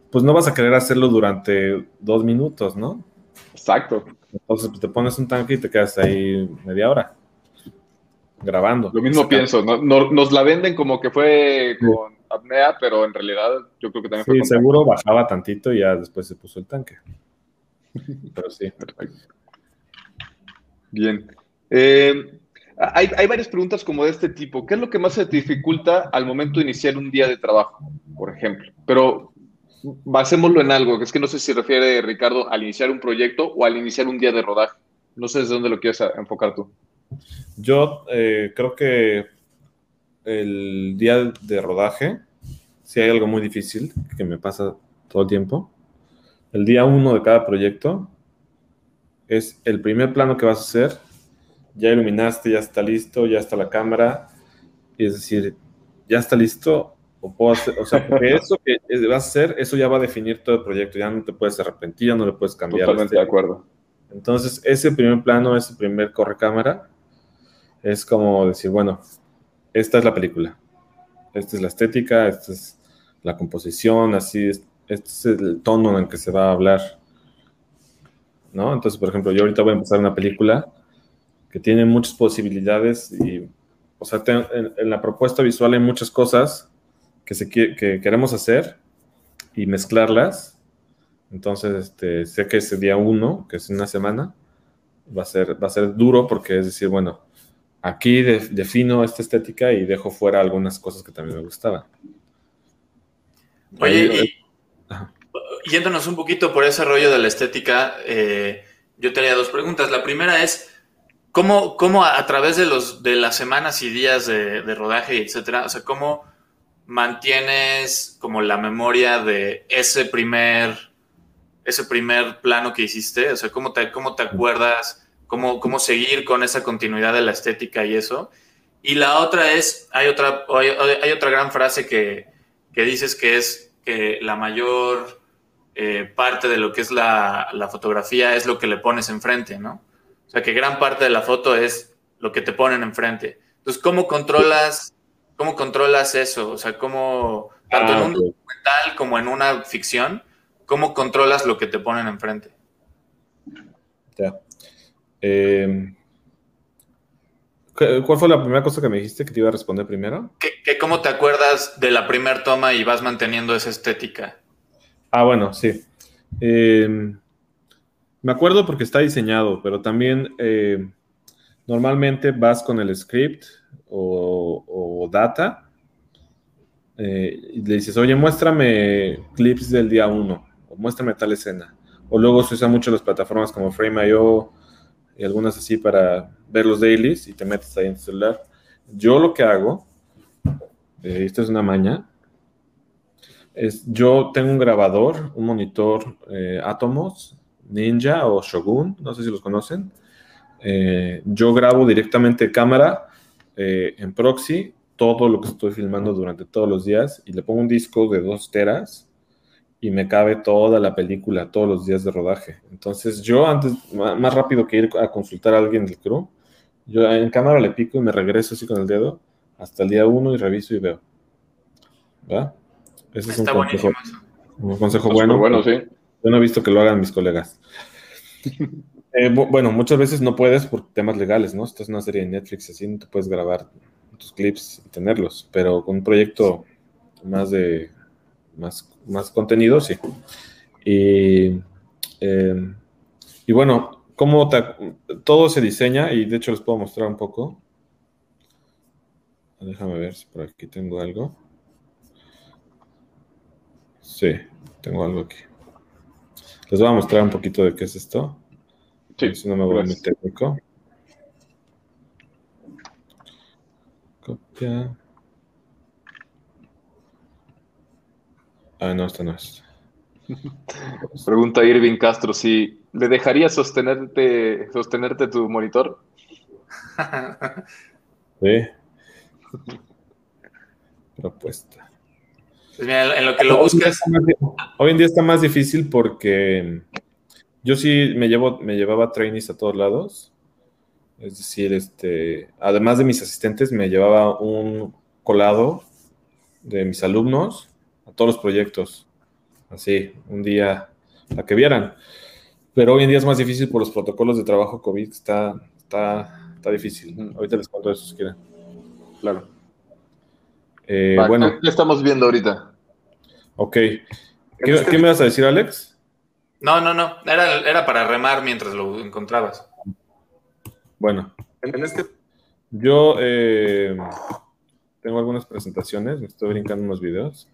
pues no vas a querer hacerlo durante dos minutos, ¿no? Exacto. Entonces pues, te pones un tanque y te quedas ahí media hora grabando. Lo mismo pienso, ¿no? Nos, la venden como que fue con apnea, pero en realidad yo creo que también sí, fue con seguro tanque. bajaba tantito y ya después se puso el tanque. Pero sí. Perfecto. Bien. Eh, hay, hay, varias preguntas como de este tipo. ¿Qué es lo que más se dificulta al momento de iniciar un día de trabajo, por ejemplo? Pero basémoslo en algo, que es que no sé si refiere Ricardo al iniciar un proyecto o al iniciar un día de rodaje. No sé desde dónde lo quieres enfocar tú. Yo eh, creo que el día de rodaje, si hay algo muy difícil que me pasa todo el tiempo, el día uno de cada proyecto es el primer plano que vas a hacer, ya iluminaste, ya está listo, ya está la cámara, y es decir, ya está listo O puedo hacer, o sea, porque eso que vas a hacer, eso ya va a definir todo el proyecto, ya no te puedes arrepentir, ya no le puedes cambiar. Totalmente de acuerdo. Entonces, ese primer plano, ese primer corre cámara, es como decir, bueno, esta es la película, esta es la estética, esta es la composición, así, este es el tono en el que se va a hablar. ¿No? Entonces, por ejemplo, yo ahorita voy a empezar una película que tiene muchas posibilidades y, o sea, en, la propuesta visual hay muchas cosas que, se, que queremos hacer y mezclarlas. Entonces, este, sé que ese día uno, que es una semana, va a ser, va a ser duro porque es decir, bueno, aquí defino esta estética y dejo fuera algunas cosas que también me gustaban. Oye, y, yéndonos un poquito por ese rollo de la estética, eh, yo tenía dos preguntas. La primera es, ¿cómo, cómo a, través de, los, de las semanas y días de, de rodaje, etcétera, o sea, cómo mantienes como la memoria de ese primer, ese primer plano que hiciste? O sea, ¿cómo te, cómo te acuerdas? Cómo, cómo seguir con esa continuidad de la estética y eso. Y la otra es, hay otra, hay, otra gran frase que, que, dices que es que la mayor eh, parte de lo que es la, la, fotografía es lo que le pones enfrente, ¿no? O sea, que gran parte de la foto es lo que te ponen enfrente. Entonces, ¿cómo controlas ¿Cómo controlas eso? O sea, ¿cómo, tanto en ah, un documental como en una ficción, cómo controlas lo que te ponen enfrente? Ya. Em, ¿Cuál fue la primera cosa que me dijiste que te iba a responder primero? ¿Qué, cómo te acuerdas de la primera toma y vas manteniendo esa estética? Ah, bueno, sí. Em, me acuerdo porque está diseñado, pero también em, normalmente vas con el script o, data eh, y le dices, oye, muéstrame clips del día 1 o muéstrame tal escena. O luego se usan mucho las plataformas como Frame.io y algunas así para ver los dailies y te metes ahí en tu celular. Yo lo que hago, eh, esto es una maña, es yo tengo un grabador, un monitor eh, Atomos, Ninja o Shogun, no sé si los conocen. yo grabo directamente cámara eh, en proxy todo lo que estoy filmando durante todos los días y le pongo un disco de dos teras y me cabe toda la película todos los días de rodaje. Entonces yo antes, más rápido que ir a consultar a alguien del crew, yo en cámara le pico y me regreso así con el dedo hasta el día uno y reviso y veo. ¿Va? Ese es un consejo, un consejo bueno. bueno sí. Yo no he visto que lo hagan mis colegas. Eh, bueno, muchas veces no puedes por temas legales, ¿no? Esta es una serie de Netflix, así no te puedes grabar tus clips y tenerlos, pero con un proyecto más de más, más contenido, sí. Y, em, y bueno, cómo todo se diseña, y de hecho les puedo mostrar un poco. Déjame ver si por aquí tengo algo. Sí, tengo algo aquí. Les voy a mostrar un poquito de qué es esto. Sí, si no me voy a meter técnico. Copia. Ah, no, esta no es. Pregunta Irving Castro si le dejaría sostenerte, sostenerte tu monitor. sí. Propuesta. Pues mira, en lo que lo buscas. Hoy en día está más difícil porque yo sí me, llevo, me llevaba trainees a todos lados. Es decir, este, además de mis asistentes, me llevaba un colado de mis alumnos a todos los proyectos. Así, un día, a que vieran. Pero hoy en día es más difícil por los protocolos de trabajo COVID, está, está, está difícil. Ahorita les cuento eso si quieren. Claro. Eh, bueno. ¿Qué estamos viendo ahorita? Ok. ¿Qué, ¿Qué, me vas a decir, Alex? No, no, no. Era, era para remar mientras lo encontrabas. Bueno, en este. Yo eh, tengo algunas presentaciones, me estoy brincando unos videos.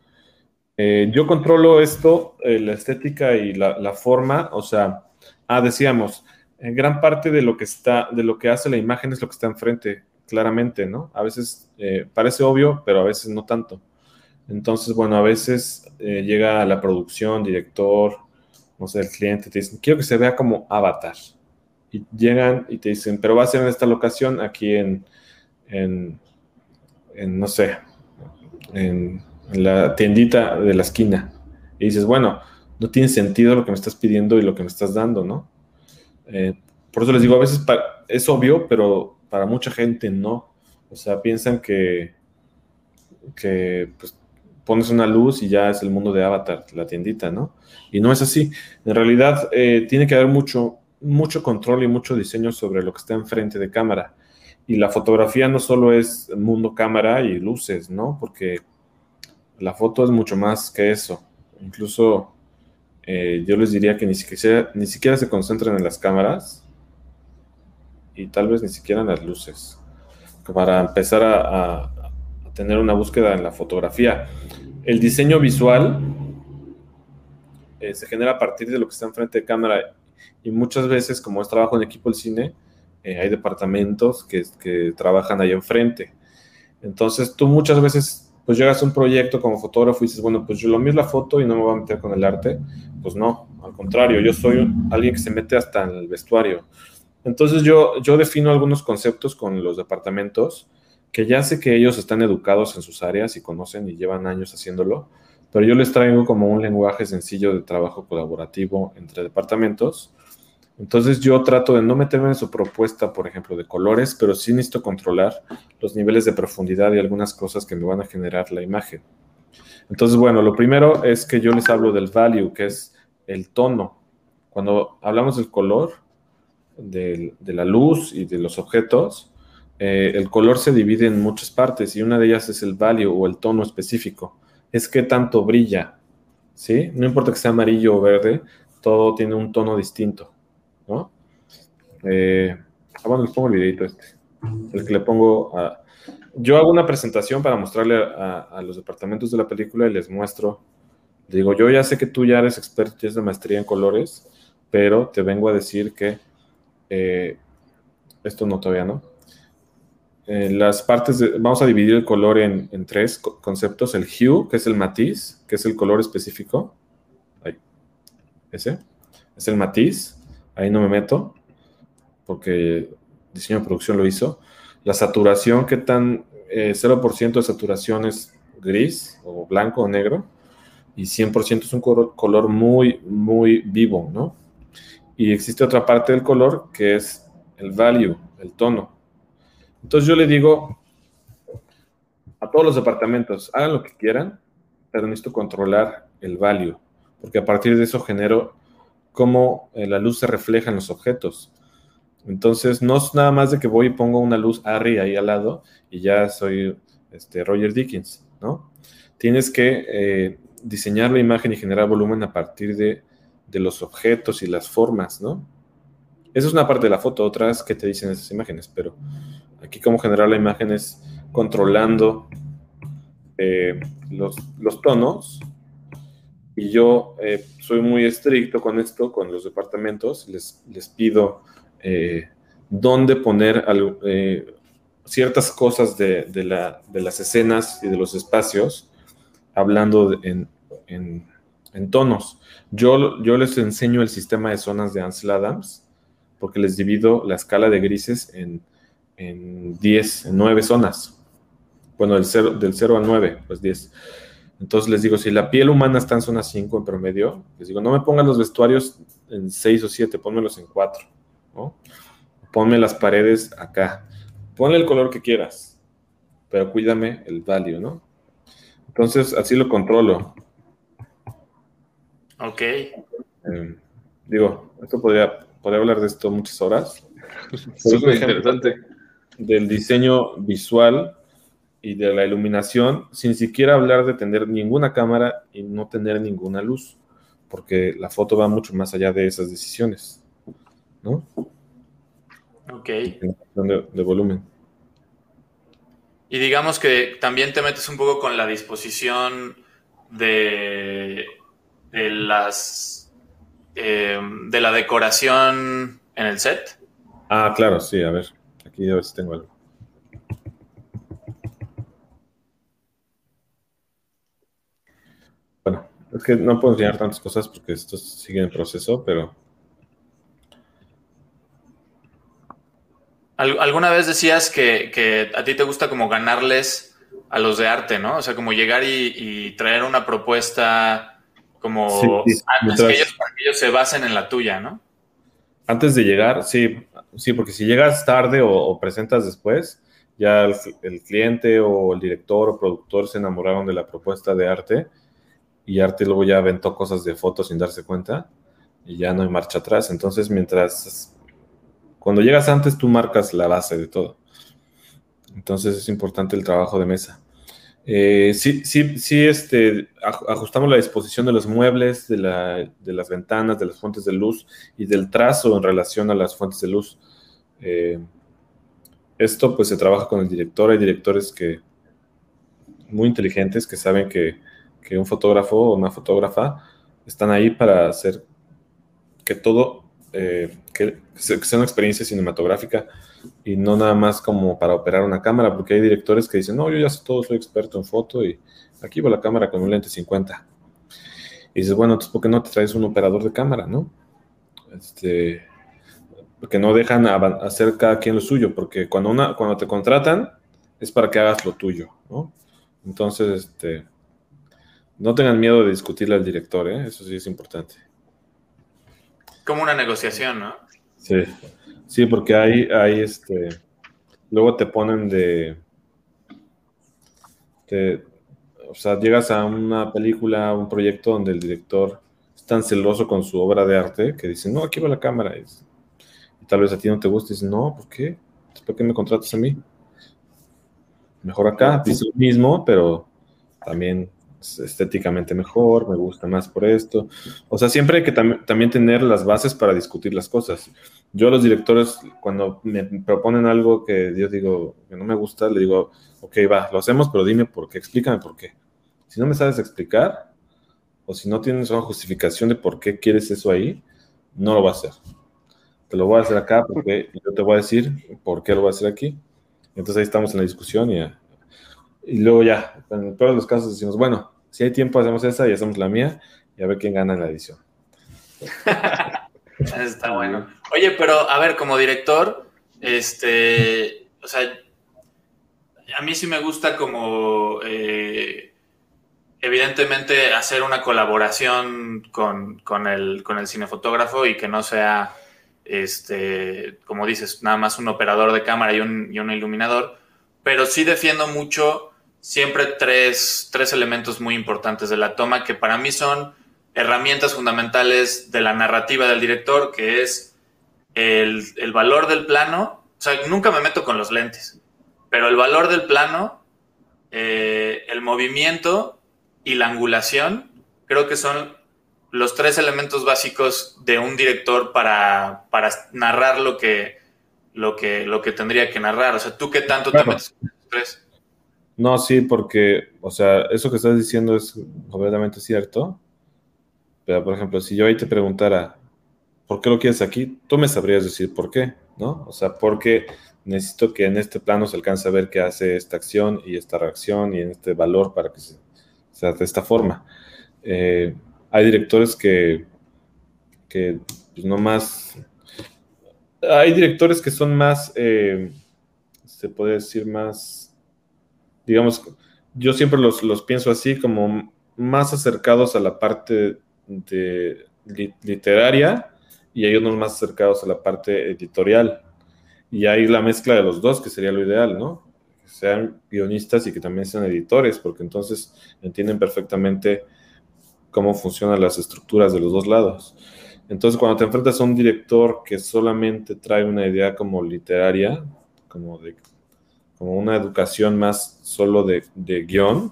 Eh, yo controlo esto, eh, la estética y la, forma, o sea, ah, decíamos, en gran parte de lo que está, de lo que hace la imagen es lo que está enfrente, claramente, ¿no? A veces parece obvio, pero a veces no tanto. Entonces, bueno, a veces llega la producción, director, no sé, el cliente te dice, quiero que se vea como avatar. Y llegan y te dicen, pero va a ser en esta locación, aquí en, en, no sé, en la tiendita de la esquina. Y dices, bueno, no tiene sentido lo que me estás pidiendo y lo que me estás dando, ¿no? Eh, por eso les digo, a veces es obvio, pero para mucha gente no. O sea, piensan que, que pues, pones una luz y ya es el mundo de Avatar, la tiendita, ¿no? Y no es así. En realidad eh, tiene que haber mucho, mucho control y mucho diseño sobre lo que está enfrente de cámara. Y la fotografía no solo es mundo cámara y luces, ¿no? Porque la foto es mucho más que eso. Incluso eh, yo les diría que ni siquiera, ni siquiera se concentren en las cámaras y tal vez ni siquiera en las luces, para empezar a, tener una búsqueda en la fotografía. El diseño visual eh, se genera a partir de lo que está enfrente de cámara y muchas veces, como es trabajo en equipo del cine, eh, hay departamentos que, que trabajan ahí enfrente. Entonces tú muchas veces pues llegas a un proyecto como fotógrafo y dices, bueno, pues yo lo mío la foto y no me voy a meter con el arte. Pues no, al contrario, yo soy alguien que se mete hasta en el vestuario. Entonces yo, yo defino algunos conceptos con los departamentos que ya sé que ellos están educados en sus áreas y conocen y llevan años haciéndolo, pero yo les traigo como un lenguaje sencillo de trabajo colaborativo entre departamentos entonces yo trato de no meterme en su propuesta, por ejemplo, de colores, pero sí necesito controlar los niveles de profundidad y algunas cosas que me van a generar la imagen. Entonces, bueno, lo primero es que yo les hablo del value, que es el tono. Cuando hablamos del color, de, la luz y de los objetos, eh, el color se divide en muchas partes y una de ellas es el value o el tono específico. Es que tanto brilla, ¿sí? No importa que sea amarillo o verde, todo tiene un tono distinto. Eh, ah, bueno, les pongo el videito este, el que le pongo a... Yo hago una presentación para mostrarle a, los departamentos de la película y les muestro, digo, yo ya sé que tú ya eres experto, ya es de maestría en colores, pero te vengo a decir que eh, esto no todavía no. Eh, las partes, vamos a dividir el color en, en, tres conceptos, el hue, que es el matiz, que es el color específico, ahí, ese, es el matiz, ahí no me meto, porque diseño de producción lo hizo. La saturación, ¿qué tan? 0% eh, de saturación es gris o blanco o negro y 100% es un color, muy, muy vivo, ¿no? Y existe otra parte del color que es el value, el tono. Entonces yo le digo a todos los departamentos, hagan lo que quieran, pero necesito controlar el value, porque a partir de eso genero cómo eh, la luz se refleja en los objetos. Entonces, no es nada más de que voy y pongo una luz Harry ahí al lado y ya soy este, Roger Dickens, ¿no? Tienes que eh, diseñar la imagen y generar volumen a partir de, los objetos y las formas, ¿no? Esa es una parte de la foto, otras que te dicen esas imágenes, pero aquí cómo generar la imagen es controlando eh, los, los tonos y yo eh, soy muy estricto con esto, con los departamentos, les, les pido eh, dónde poner eh, ciertas cosas de, de, la, de, las escenas y de los espacios, hablando en, en, en, tonos. Yo, yo les enseño el sistema de zonas de Ansel Adams, porque les divido la escala de grises en, en 10, en 9 zonas. Bueno, del 0, del 0 al 9, pues 10. Entonces les digo, si la piel humana está en zona 5 en promedio, les digo, no me pongan los vestuarios en 6 o 7, pónmelos en 4. ¿No? Ponme las paredes acá. Ponle el color que quieras, pero cuídame el value, ¿no? Entonces, así lo controlo. Ok. Eh, digo, esto podría, podría hablar de esto muchas horas. Súper interesante. Del diseño visual y de la iluminación, sin siquiera hablar de tener ninguna cámara y no tener ninguna luz, porque la foto va mucho más allá de esas decisiones, ¿no? Ok. De, de volumen. Y digamos que también te metes un poco con la disposición de, de las eh, de la decoración en el set. Ah, claro, sí, a ver, aquí a ver si tengo algo. Es que no puedo enseñar tantas cosas porque esto sigue en proceso, pero... Alguna vez decías que, a ti te gusta como ganarles a los de arte, ¿no? O sea, como llegar y, traer una propuesta como antes que ellos, para que ellos se basen en la tuya, ¿no? Antes de llegar, sí, sí, porque si llegas tarde o, presentas después, ya el, cliente o el director o productor se enamoraron de la propuesta de arte y arte luego ya aventó cosas de fotos sin darse cuenta y ya no hay marcha atrás. Entonces, mientras, cuando llegas antes, tú marcas la base de todo. Entonces es importante el trabajo de mesa. Eh, sí, sí, sí, este, ajustamos la disposición de los muebles, de, las ventanas, de las fuentes de luz y del trazo en relación a las fuentes de luz. Eh, esto pues se trabaja con el director. Hay directores que muy inteligentes que saben que, que un fotógrafo o una fotógrafa están ahí para hacer que todo, eh, que, sea una experiencia cinematográfica y no nada más como para operar una cámara, porque hay directores que dicen, no, yo ya sé todo, soy experto en foto y aquí va la cámara con un lente 50. Y dices, bueno, entonces, ¿por qué no te traes un operador de cámara, no? Este, porque no dejan hacer cada quien lo suyo, porque cuando, una, cuando te contratan es para que hagas lo tuyo, ¿no? Entonces, este, no tengan miedo de discutirle al director, ¿eh? eso sí es importante. Como una negociación, ¿no? Sí, sí, porque hay, hay este, luego te ponen de, o sea, llegas a una película, un proyecto donde el director es tan celoso con su obra de arte que dice, no, aquí va la cámara. Y, tal vez a ti no te guste y dices, no, ¿por qué? ¿Por qué me contratas a mí? Mejor acá, dice lo mismo, pero también estéticamente mejor, me gusta más por esto. O sea, siempre hay que también tener las bases para discutir las cosas. Yo a los directores, cuando me proponen algo que yo digo que no me gusta, le digo, ok, va, lo hacemos, pero dime por qué, explícame por qué. Si no me sabes explicar, o si no tienes una justificación de por qué quieres eso ahí, no lo va a hacer. Te lo voy a hacer acá porque yo te voy a decir por qué lo voy a hacer aquí. Entonces ahí estamos en la discusión y, y luego ya, en todos los casos decimos, bueno, si hay tiempo, hacemos esa y hacemos la mía y a ver quién gana la edición. Está bueno. Oye, pero a ver, como director, este, o sea, a mí sí me gusta como, eh, evidentemente, hacer una colaboración con, el, con el cinefotógrafo y que no sea, este, como dices, nada más un operador de cámara y un, y un iluminador, pero sí defiendo mucho siempre tres, elementos muy importantes de la toma que para mí son herramientas fundamentales de la narrativa del director, que es el, valor del plano. O sea, nunca me meto con los lentes, pero el valor del plano, eh, el movimiento y la angulación, creo que son los tres elementos básicos de un director para, para narrar lo que, lo, que, lo que tendría que narrar. O sea, ¿tú qué tanto te metes con los tres? No, sí, porque, o sea, eso que estás diciendo es completamente cierto. Pero, por ejemplo, si yo ahí te preguntara, ¿por qué lo quieres aquí? Tú me sabrías decir por qué, ¿no? O sea, porque necesito que en este plano se alcance a ver qué hace esta acción y esta reacción y en este valor para que sea de esta forma. Eh, hay directores que, que pues, no más... Hay directores que son más, eh, se puede decir, más digamos, yo siempre los, pienso así, como más acercados a la parte de literaria y hay unos más acercados a la parte editorial. Y hay la mezcla de los dos, que sería lo ideal, ¿no? Que sean guionistas y que también sean editores, porque entonces entienden perfectamente cómo funcionan las estructuras de los dos lados. Entonces, cuando te enfrentas a un director que solamente trae una idea como literaria, como de como una educación más solo de, guion,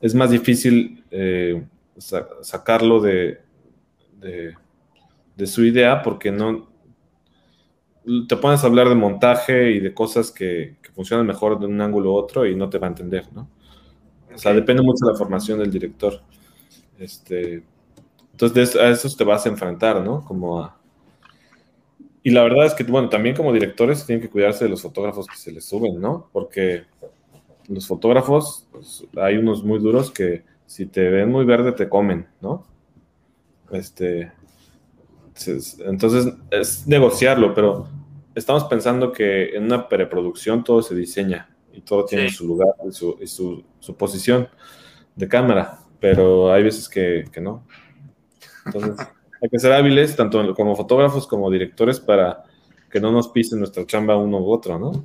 es más difícil eh, sacarlo de, de, su idea porque no te pones a hablar de montaje y de cosas que, funcionan mejor de un ángulo u otro y no te va a entender, ¿no? O sea, depende mucho de la formación del director. Este, entonces, a eso te vas a enfrentar, ¿no? Como a, y la verdad es que, bueno, también como directores tienen que cuidarse de los fotógrafos que se les suben, ¿no? Porque los fotógrafos, pues, hay unos muy duros que si te ven muy verde te comen, ¿no? Este, entonces es negociarlo, pero estamos pensando que en una preproducción todo se diseña Y todo tiene su lugar y, su, su, posición de cámara, pero hay veces que, que no. Entonces, hay que ser hábiles, tanto como fotógrafos como directores, para que no nos pisen nuestra chamba uno u otro, ¿no?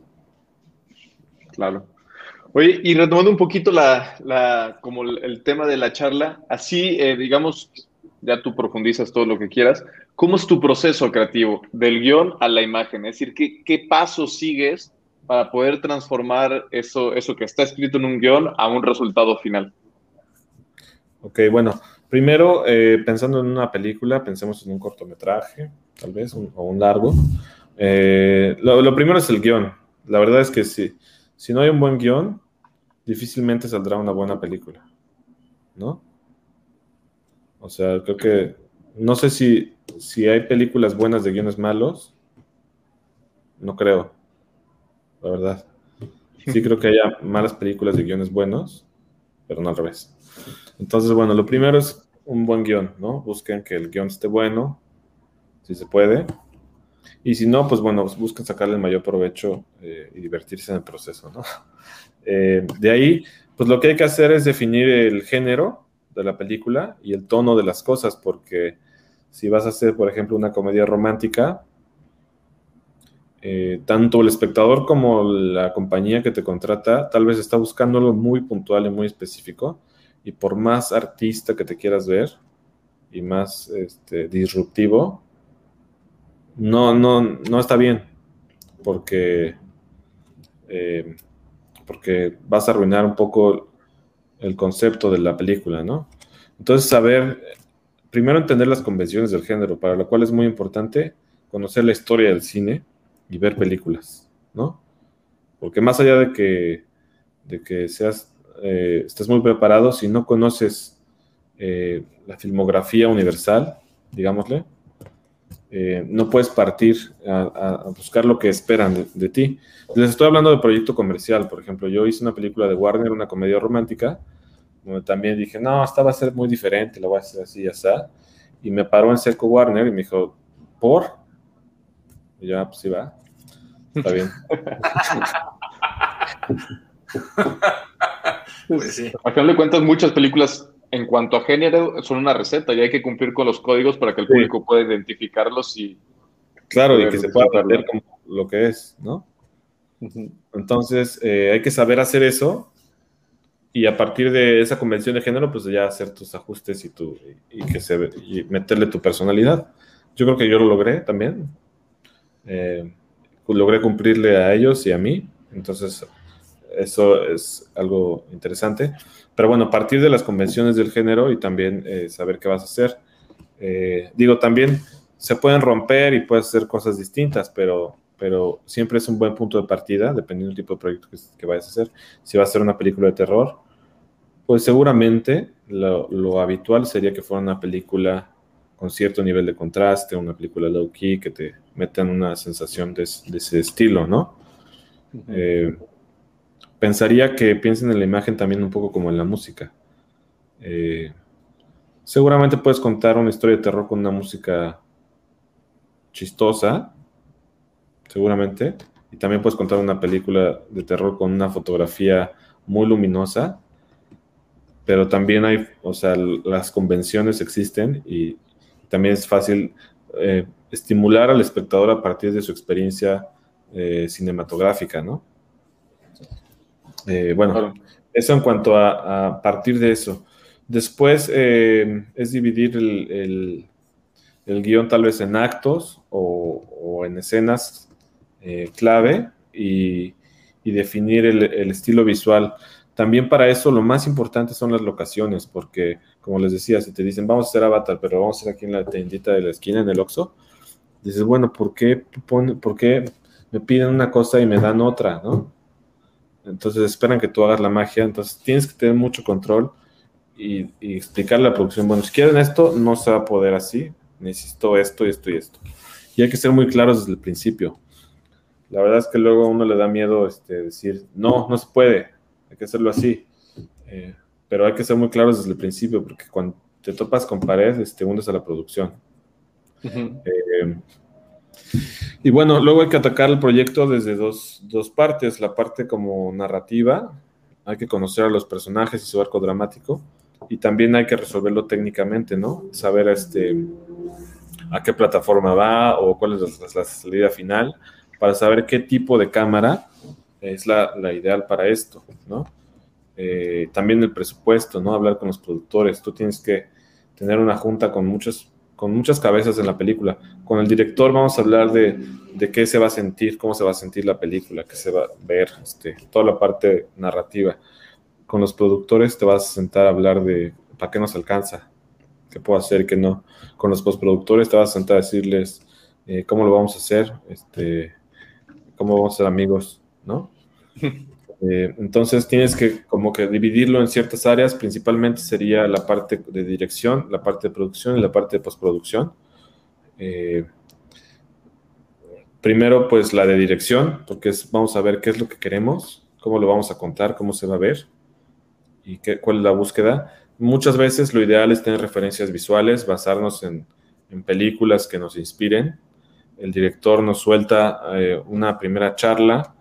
Claro. Oye, y retomando un poquito la, la como el, tema de la charla, así, eh, digamos, ya tú profundizas todo lo que quieras, ¿cómo es tu proceso creativo del guion a la imagen? Es decir, ¿qué, qué pasos sigues para poder transformar eso, eso que está escrito en un guion a un resultado final? Ok, bueno, primero, eh, pensando en una película, pensemos en un cortometraje, tal vez, o un largo. Eh, lo, primero es el guion. La verdad es que si, si no hay un buen guion, difícilmente saldrá una buena película, ¿no? O sea, creo que no sé si, si hay películas buenas de guiones malos. No creo, la verdad. Sí creo que haya malas películas de guiones buenos, pero no al revés. Entonces, bueno, lo primero es un buen guion, ¿no? Busquen que el guion esté bueno, si se puede. Y si no, pues bueno, busquen sacarle el mayor provecho eh, y divertirse en el proceso, ¿no? Eh, de ahí, pues lo que hay que hacer es definir el género de la película y el tono de las cosas, porque si vas a hacer, por ejemplo, una comedia romántica, eh, tanto el espectador como la compañía que te contrata tal vez está buscando algo muy puntual y muy específico, y por más artista que te quieras ver y más este, disruptivo, no, no, no está bien, porque, eh, porque vas a arruinar un poco el concepto de la película, ¿no? Entonces, saber, primero entender las convenciones del género, para lo cual es muy importante conocer la historia del cine y ver películas, ¿no? Porque más allá de que, de que seas, eh, estés muy preparado, si no conoces eh, la filmografía universal, digámosle, eh, no puedes partir a, buscar lo que esperan de, ti. Les estoy hablando de proyecto comercial, por ejemplo, yo hice una película de Warner, una comedia romántica, donde también dije, no, esta va a ser muy diferente, la voy a hacer así y así. Y me paró en seco Warner y me dijo, ¿por? Y ya, pues sí va. Está bien. pues sí. Al final de cuentas, muchas películas en cuanto a género, son una receta y hay que cumplir con los códigos para que el público pueda identificarlos y... Claro, y que se pueda aprender como lo que es, ¿no? Entonces, eh, hay que saber hacer eso y a partir de esa convención de género, pues ya hacer tus ajustes y, tu, y, que se, y meterle tu personalidad. Yo creo que yo lo logré también. Eh, logré cumplirle a ellos y a mí. Entonces, eso es algo interesante. Pero bueno, a partir de las convenciones del género y también eh, saber qué vas a hacer. Eh, digo, también se pueden romper y puedes hacer cosas distintas, pero, pero siempre es un buen punto de partida, dependiendo del tipo de proyecto que, vayas a hacer. Si vas a hacer una película de terror, pues seguramente lo, habitual sería que fuera una película con cierto nivel de contraste, una película low key que te metan una sensación de, ese estilo, ¿no? Pensaría que piensen en la imagen también un poco como en la música. Eh, seguramente puedes contar una historia de terror con una música chistosa, seguramente, y también puedes contar una película de terror con una fotografía muy luminosa, pero también hay, o sea, las convenciones existen y también es fácil eh, estimular al espectador a partir de su experiencia eh, cinematográfica, ¿no? Eh, bueno, eso en cuanto a, partir de eso. Después eh, es dividir el, el, guion tal vez en actos o, en escenas eh, clave y, definir el, estilo visual. También para eso lo más importante son las locaciones, porque como les decía, si te dicen vamos a hacer Avatar, pero vamos a hacer aquí en la tiendita de la esquina, en el Oxxo, dices, bueno, ¿por qué, ¿por qué me piden una cosa y me dan otra? ¿no? Entonces esperan que tú hagas la magia. Entonces tienes que tener mucho control y, explicarle a la producción, bueno, si quieren esto, no se va a poder así. Necesito esto y esto y esto. Y hay que ser muy claros desde el principio. La verdad es que luego a uno le da miedo este, decir, no, no se puede, hay que hacerlo así. Eh, pero hay que ser muy claros desde el principio, porque cuando te topas con pared, te este, hundes a la producción. Eh, Y bueno, luego hay que atacar el proyecto desde dos, dos partes. La parte como narrativa, hay que conocer a los personajes y su arco dramático. Y también hay que resolverlo técnicamente, ¿no? Saber este, a qué plataforma va o cuál es la, salida final, para saber qué tipo de cámara es la, ideal para esto, ¿no? Eh, también el presupuesto, ¿no? Hablar con los productores. Tú tienes que tener una junta con muchos con muchas cabezas en la película. Con el director vamos a hablar de, de, qué se va a sentir, cómo se va a sentir la película, qué se va a ver, este, toda la parte narrativa. Con los productores te vas a sentar a hablar de para qué nos alcanza, qué puedo hacer qué no. Con los postproductores te vas a sentar a decirles eh, cómo lo vamos a hacer, este, cómo vamos a ser amigos, ¿no? Eh, entonces tienes que como que dividirlo en ciertas áreas, principalmente sería la parte de dirección, la parte de producción y la parte de postproducción. Eh, primero, pues la de dirección, porque vamos a ver qué es lo que queremos, cómo lo vamos a contar, cómo se va a ver y qué, cuál es la búsqueda. Muchas veces lo ideal es tener referencias visuales, basarnos en, películas que nos inspiren. El director nos suelta eh, una primera charla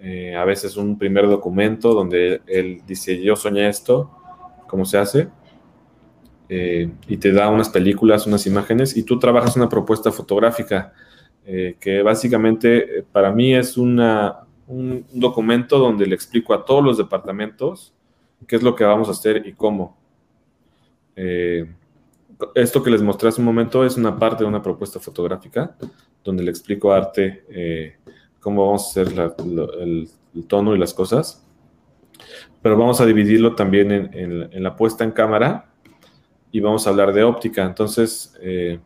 eh, a veces un primer documento donde él dice, yo soñé esto, ¿cómo se hace? Eh, y te da unas películas, unas imágenes, y tú trabajas una propuesta fotográfica, eh, que básicamente para mí es una, un documento donde le explico a todos los departamentos qué es lo que vamos a hacer y cómo. esto que les mostré hace un momento es una parte de una propuesta fotográfica, donde le explico arte cómo vamos a hacer el, tono y las cosas. Pero vamos a dividirlo también en, la puesta en cámara y vamos a hablar de óptica. Entonces, eh,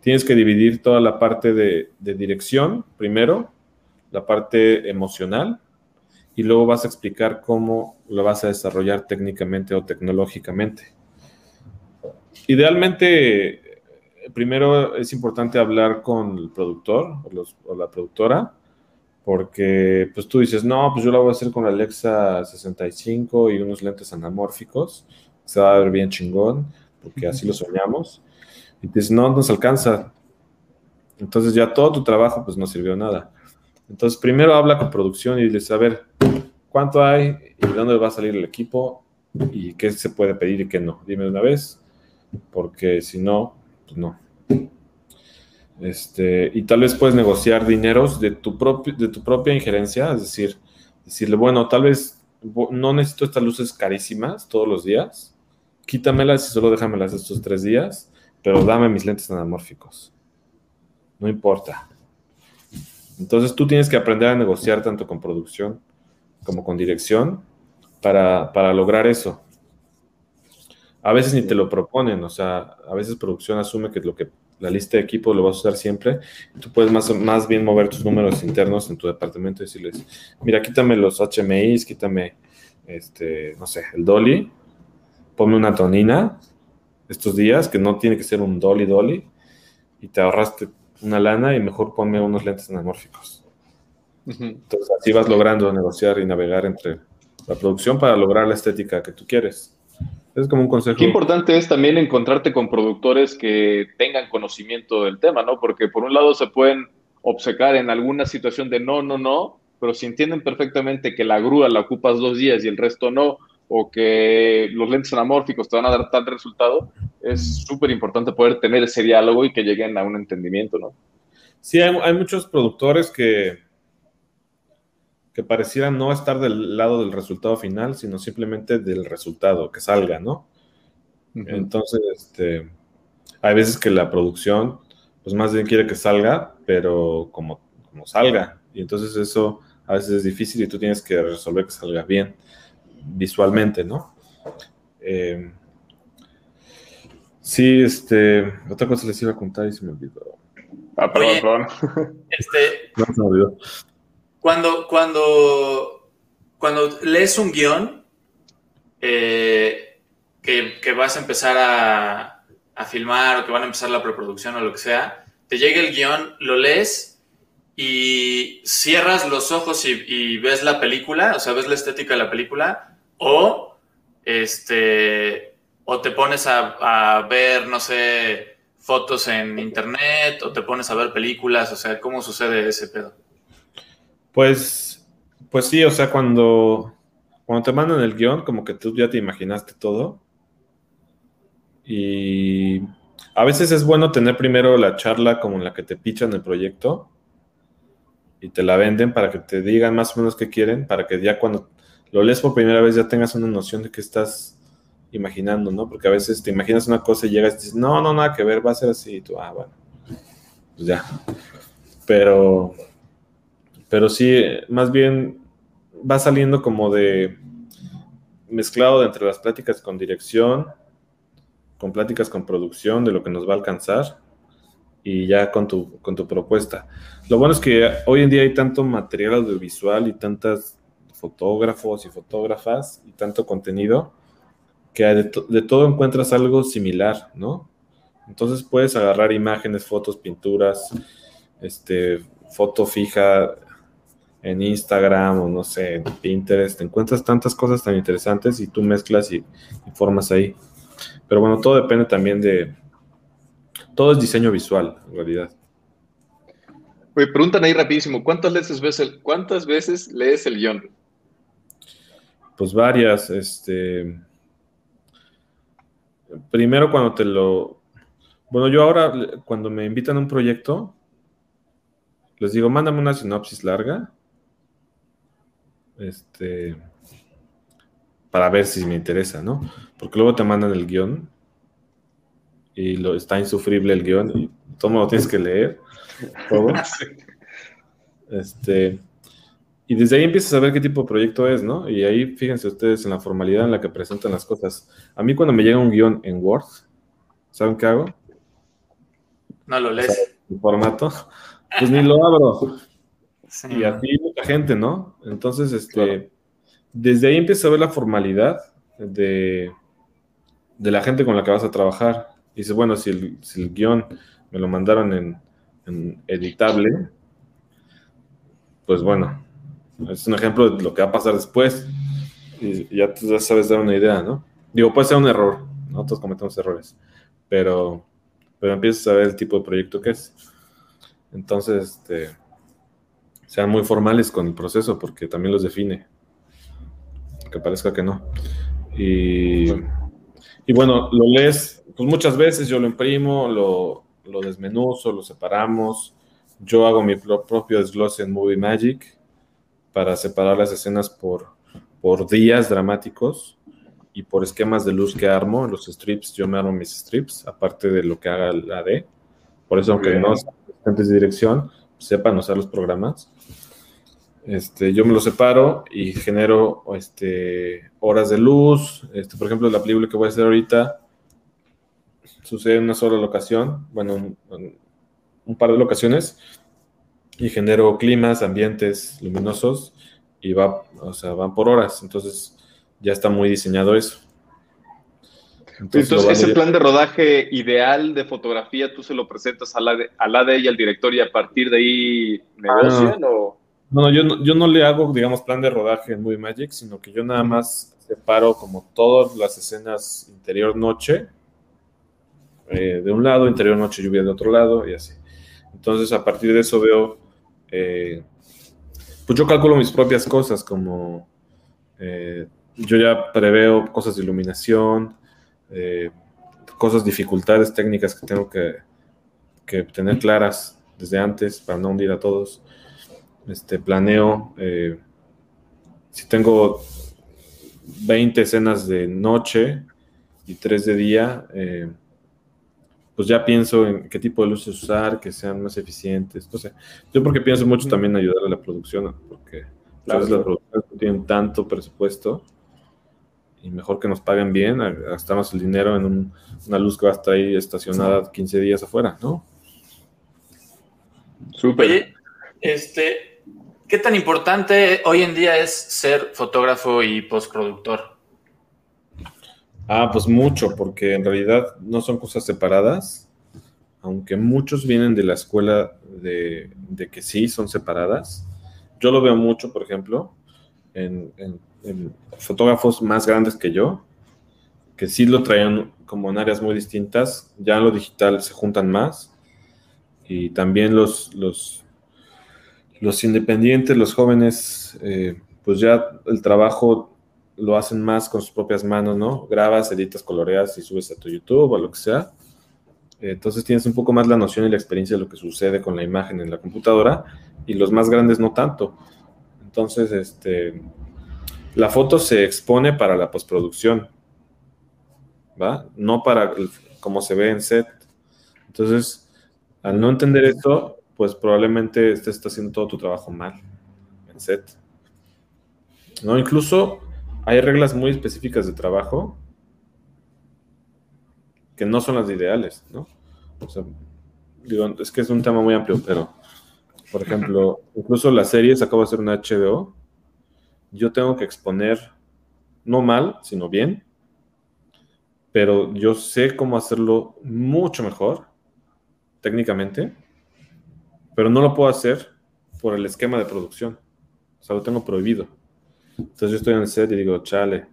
tienes que dividir toda la parte de, dirección primero, la parte emocional, y luego vas a explicar cómo lo vas a desarrollar técnicamente o tecnológicamente. Idealmente, primero es importante hablar con el productor o la productora porque pues tú dices, no, pues yo la voy a hacer con la Alexa 65 y unos lentes anamórficos, se va a ver bien chingón, porque así lo soñamos. Y dices, no nos alcanza. Entonces ya todo tu trabajo pues no sirvió nada. Entonces primero habla con producción y dices, a ver, ¿cuánto hay? ¿Y de dónde va a salir el equipo? ¿Y qué se puede pedir y qué no? Dime de una vez, porque si no, pues no. Este, y tal vez puedes negociar dineros de tu, de tu propia injerencia, es decir, decirle, bueno, tal vez no necesito estas luces carísimas todos los días, quítamelas y solo déjamelas estos tres días, pero dame mis lentes anamórficos. No importa. Entonces tú tienes que aprender a negociar tanto con producción como con dirección para, para lograr eso. A veces ni te lo proponen, o sea, a veces producción asume que lo que la lista de equipo lo vas a usar siempre. Tú puedes más, más bien mover tus números internos en tu departamento y decirles, mira, quítame los HMIs, quítame, este, no sé, el dolly, ponme una tonina estos días, que no tiene que ser un dolly dolly, y te ahorraste una lana y mejor ponme unos lentes anamórficos. Entonces así vas logrando negociar y navegar entre la producción para lograr la estética que tú quieres. Es como un consejo. Qué importante es también encontrarte con productores que tengan conocimiento del tema, ¿no? Porque por un lado se pueden obcecar en alguna situación de no, no, no, pero si entienden perfectamente que la grúa la ocupas dos días y el resto no, o que los lentes anamórficos te van a dar tal resultado, es súper importante poder tener ese diálogo y que lleguen a un entendimiento, ¿no? Sí, hay muchos productores que, que pareciera no estar del lado del resultado final, sino simplemente del resultado, que salga, ¿no? Entonces, este, hay veces que la producción, pues más bien quiere que salga, pero como, como salga. Y entonces eso a veces es difícil y tú tienes que resolver que salga bien visualmente, ¿no? Eh, sí, este, otra cosa les iba a contar y se me olvidó. Ah, perdón, perdón. Este, no se me olvidó. Cuando, cuando, cuando lees un guion eh, que, vas a empezar a, a, filmar o que van a empezar la preproducción o lo que sea, te llega el guion, lo lees y cierras los ojos y, ves la película, o sea, ves la estética de la película, o este o te pones a, a ver, no sé, fotos en internet o te pones a ver películas? O sea, ¿cómo sucede ese pedo? Pues, pues sí, o sea, cuando, cuando te mandan el guion, como que tú ya te imaginaste todo. Y a veces es bueno tener primero la charla como en la que te pichan el proyecto y te la venden para que te digan más o menos qué quieren, para que ya cuando lo lees por primera vez ya tengas una noción de qué estás imaginando, ¿no? Porque a veces te imaginas una cosa y llegas y dices, no, no, nada que ver, va a ser así, y tú, ah, bueno, pues ya. Pero, pero sí, más bien va saliendo como de mezclado de entre las pláticas con dirección, con pláticas con producción de lo que nos va a alcanzar y ya con tu, con tu propuesta. Lo bueno es que hoy en día hay tanto material audiovisual y tantas fotógrafos y fotógrafas y tanto contenido que de, todo encuentras algo similar, ¿no? Entonces puedes agarrar imágenes, fotos, pinturas, este, foto fija en Instagram o no sé, en Pinterest, te encuentras tantas cosas tan interesantes y tú mezclas y, y formas ahí. Pero bueno, todo depende también de, todo es diseño visual, en realidad. Oye, preguntan ahí rapidísimo, ¿cuántas veces, ves el, ¿cuántas veces lees el guion? Pues varias, este... Primero cuando te lo... Bueno, yo ahora, cuando me invitan a un proyecto, les digo, mándame una sinopsis larga. Este... Para ver si me interesa, ¿no? Porque luego te mandan el guion y lo, está insufrible el guion y todo lo tienes que leer. Todo. Este, y desde ahí empiezas a ver qué tipo de proyecto es, ¿no? Y ahí fíjense ustedes en la formalidad en la que presentan las cosas. A mí cuando me llega un guion en Word, ¿saben qué hago? No lo lees. El formato, pues ni lo abro. Y así mucha gente, ¿no? Entonces, este, desde ahí empiezas a ver la formalidad de, de la gente con la que vas a trabajar. Y dices, bueno, si el, si el guion me lo mandaron en, editable, pues bueno, es un ejemplo de lo que va a pasar después. Y ya ya sabes dar una idea, ¿no? Digo, puede ser un error, nosotros cometemos errores, pero, pero empiezas a ver el tipo de proyecto que es. Entonces, este, sean muy formales con el proceso porque también los define. Que parezca que no. Y, y bueno, lo lees, pues muchas veces yo lo imprimo, lo, lo desmenuzo, lo separamos. Yo hago mi propio desglose en Movie Magic para separar las escenas por, por días dramáticos y por esquemas de luz que armo. Los strips, yo me armo mis strips, aparte de lo que haga la D. Por eso, aunque no sean de dirección, sepan usar los programas. Este, yo me lo separo y genero este, horas de luz. Este, por ejemplo, la película que voy a hacer ahorita sucede en una sola locación, bueno, un, par de locaciones, y genero climas, ambientes luminosos, y va, o sea, van por horas. Entonces, ya está muy diseñado eso. Entonces, ese plan de rodaje ideal de fotografía, tú se lo presentas a la, de, a la de y al director y a partir de ahí negocian o... No, yo no, yo no le hago, digamos, plan de rodaje en Movie Magic, sino que yo nada más separo como todas las escenas interior-noche, eh, de un lado, interior-noche, lluvia de otro lado, y así. Entonces, a partir de eso veo, eh, pues yo calculo mis propias cosas, como eh, yo ya preveo cosas de iluminación, cosas, dificultades técnicas que tengo que, que tener claras desde antes para no hundir a todos este, planeo, eh, si tengo 20 escenas de noche y 3 de día, eh, pues ya pienso en qué tipo de luces usar, que sean más eficientes. Entonces, yo porque pienso mucho también en ayudar a la producción, porque claro, las producciones no tienen tanto presupuesto y mejor que nos paguen bien, gastamos el dinero en una luz que va a estar ahí estacionada 15 días afuera, ¿no? Súper. Este, ¿Qué tan importante hoy en día es ser fotógrafo y postproductor? Ah, pues mucho, porque en realidad no son cosas separadas, aunque muchos vienen de la escuela de, que sí son separadas. Yo lo veo mucho, por ejemplo, en, fotógrafos más grandes que yo, que sí lo traían como en áreas muy distintas. Ya en lo digital se juntan más. Y también los, los, los independientes, los jóvenes, eh, pues ya el trabajo lo hacen más con sus propias manos, ¿no? Grabas, editas, coloreas y subes a tu YouTube o lo que sea. Entonces tienes un poco más la noción y la experiencia de lo que sucede con la imagen en la computadora y los más grandes no tanto. Entonces, este, la foto se expone para la postproducción, ¿va? No para como se ve en set. Entonces, al no entender esto, pues probablemente estés haciendo todo tu trabajo mal en set. ¿No? Incluso hay reglas muy específicas de trabajo que no son las ideales, ¿no? O sea, digo, es que es un tema muy amplio, pero, por ejemplo, incluso las series, acabo de hacer una HBO, yo tengo que exponer, no mal, sino bien, pero yo sé cómo hacerlo mucho mejor, técnicamente, pero no lo puedo hacer por el esquema de producción. O sea, lo tengo prohibido. Entonces yo estoy en el set y digo, chale,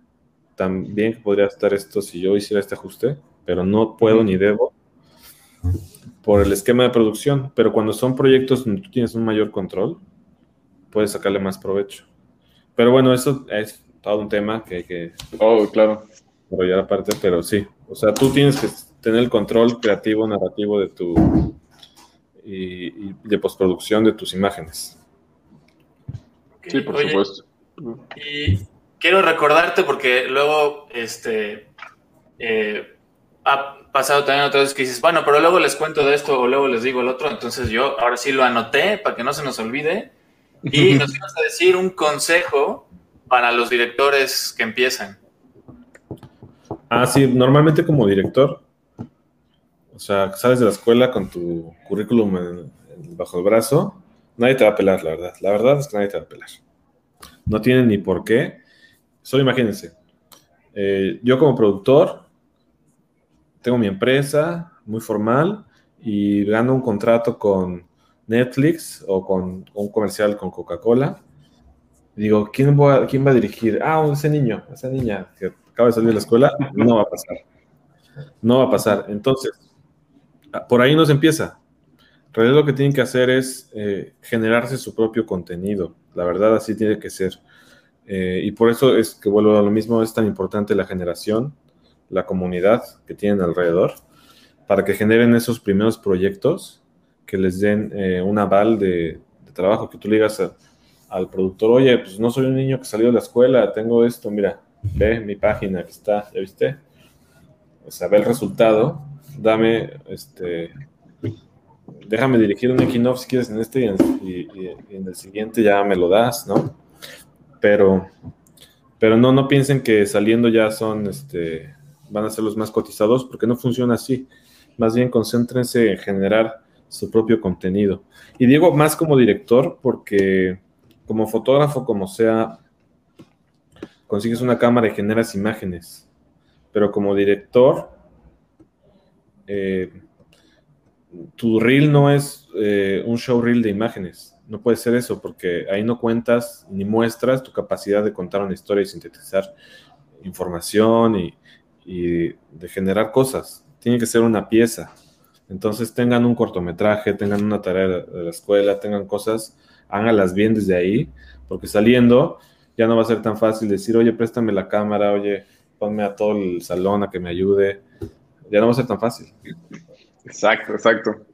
también podría estar esto si yo hiciera este ajuste pero no puedo ni debo por el esquema de producción. Pero cuando son proyectos donde tú tienes un mayor control, puedes sacarle más provecho. Pero bueno, eso es todo un tema que hay que oh, claro. desarrollar aparte, pero sí. O sea, tú tienes que tener el control creativo, narrativo de tu y, de postproducción de tus imágenes. Sí, por supuesto. Y quiero recordarte porque luego, este, eh, ha pasado también otras veces que dices, bueno, pero luego les cuento de esto o luego les digo el otro. Entonces yo ahora sí lo anoté para que no se nos olvide. Y nos ibas a decir un consejo para los directores que empiezan. Ah, sí, normalmente como director, o sea, sales de la escuela con tu currículum bajo el brazo, nadie te va a pelar, la verdad. La verdad es que nadie te va a pelar. No tienen ni por qué. Solo imagínense. Eh, yo como productor, tengo mi empresa muy formal y gano un contrato con Netflix o con un comercial con Coca-Cola. Digo, ¿quién va, ¿quién va a dirigir? Ah, ese niño, esa niña que acaba de salir de la escuela, no va a pasar. No va a pasar. Entonces, por ahí nos empieza. En realidad lo que tienen que hacer es eh, generarse su propio contenido. La verdad, así tiene que ser. Eh, y por eso es que vuelvo a lo mismo, es tan importante la generación la comunidad que tienen alrededor, para que generen esos primeros proyectos que les den eh, un aval de, trabajo, que tú le digas al productor, oye, pues no soy un niño que salió de la escuela, tengo esto, mira, ve mi página que está, ¿ya viste? O sea, ve el resultado, dame, este, déjame dirigir un Equinox si quieres en este y en, el siguiente ya me lo das, ¿no? Pero, pero no, no piensen que saliendo ya son, este, van a ser los más cotizados, porque no funciona así. Más bien concéntrense en generar su propio contenido. Y digo más como director, porque como fotógrafo, como sea, consigues una cámara y generas imágenes. Pero como director, eh, tu reel no es eh, un show reel de imágenes. No puede ser eso, porque ahí no cuentas ni muestras tu capacidad de contar una historia y sintetizar información y, y de generar cosas. Tiene que ser una pieza. Entonces tengan un cortometraje, tengan una tarea de la escuela, tengan cosas, háganlas bien desde ahí, porque saliendo ya no va a ser tan fácil decir, oye, préstame la cámara, oye, ponme a todo el salón a que me ayude. Ya no va a ser tan fácil. Exacto, exacto.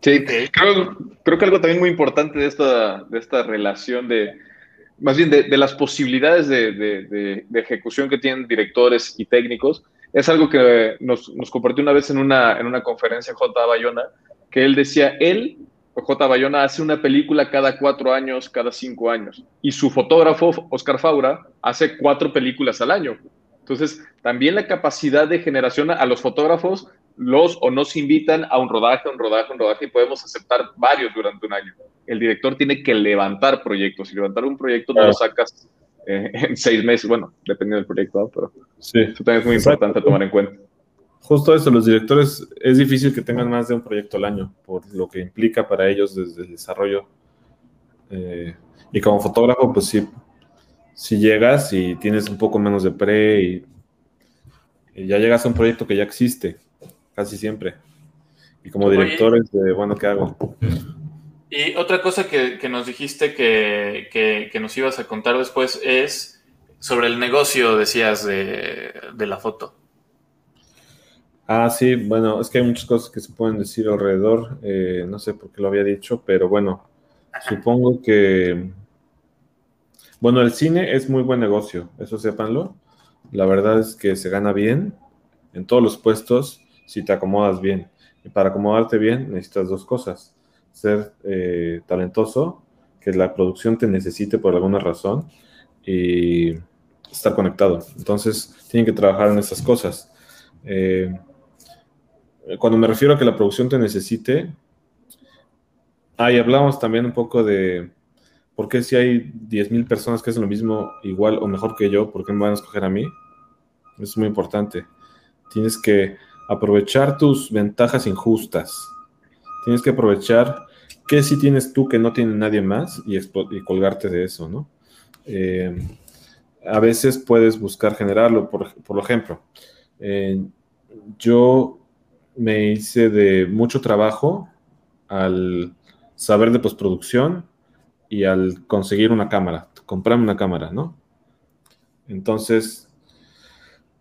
Sí, creo, creo que algo también muy importante de esta, de esta relación de, más bien de, las posibilidades de, ejecución que tienen directores y técnicos, es algo que nos, compartió una vez en una, en una conferencia J. Bayona, que él decía, él, J. Bayona, hace una película cada cuatro años, cada cinco años, y su fotógrafo, Oscar Faura, hace cuatro películas al año. Entonces, también la capacidad de generación a los fotógrafos los o nos invitan a un rodaje, un rodaje, un rodaje y podemos aceptar varios durante un año. El director tiene que levantar proyectos y levantar un proyecto no lo sacas eh, en seis meses, bueno, dependiendo del proyecto, pero sí. eso también es muy importante tomar en cuenta. Justo eso, los directores es difícil que tengan más de un proyecto al año por lo que implica para ellos desde el desarrollo. Eh, y como fotógrafo, pues sí, si llegas y tienes un poco menos de pre y Y ya llegas a un proyecto que ya existe, casi siempre. Y como directores de, bueno, ¿qué hago? Y otra cosa que, nos dijiste que, nos ibas a contar después es sobre el negocio, decías, de, la foto. Ah, sí, bueno, es que hay muchas cosas que se pueden decir alrededor. Eh, no sé por qué lo había dicho, pero bueno, supongo que. Bueno, el cine es muy buen negocio, eso sépanlo. La verdad es que se gana bien en todos los puestos si te acomodas bien. Y para acomodarte bien necesitas dos cosas. Ser eh, talentoso, que la producción te necesite por alguna razón y estar conectado. Entonces, tienen que trabajar en esas cosas. Eh, cuando me refiero a que la producción te necesite, ahí hablamos también un poco de por qué si hay 10.000 personas que hacen lo mismo igual o mejor que yo, ¿por qué me van a escoger a mí? Es muy importante. Tienes que aprovechar tus ventajas injustas. Tienes que aprovechar qué si tienes tú que no tiene nadie más y, colgarte de eso, ¿no? Eh, a veces puedes buscar generarlo, por, ejemplo, eh, yo me hice de mucho trabajo al saber de postproducción y al conseguir una cámara, comprarme una cámara, ¿no? Entonces,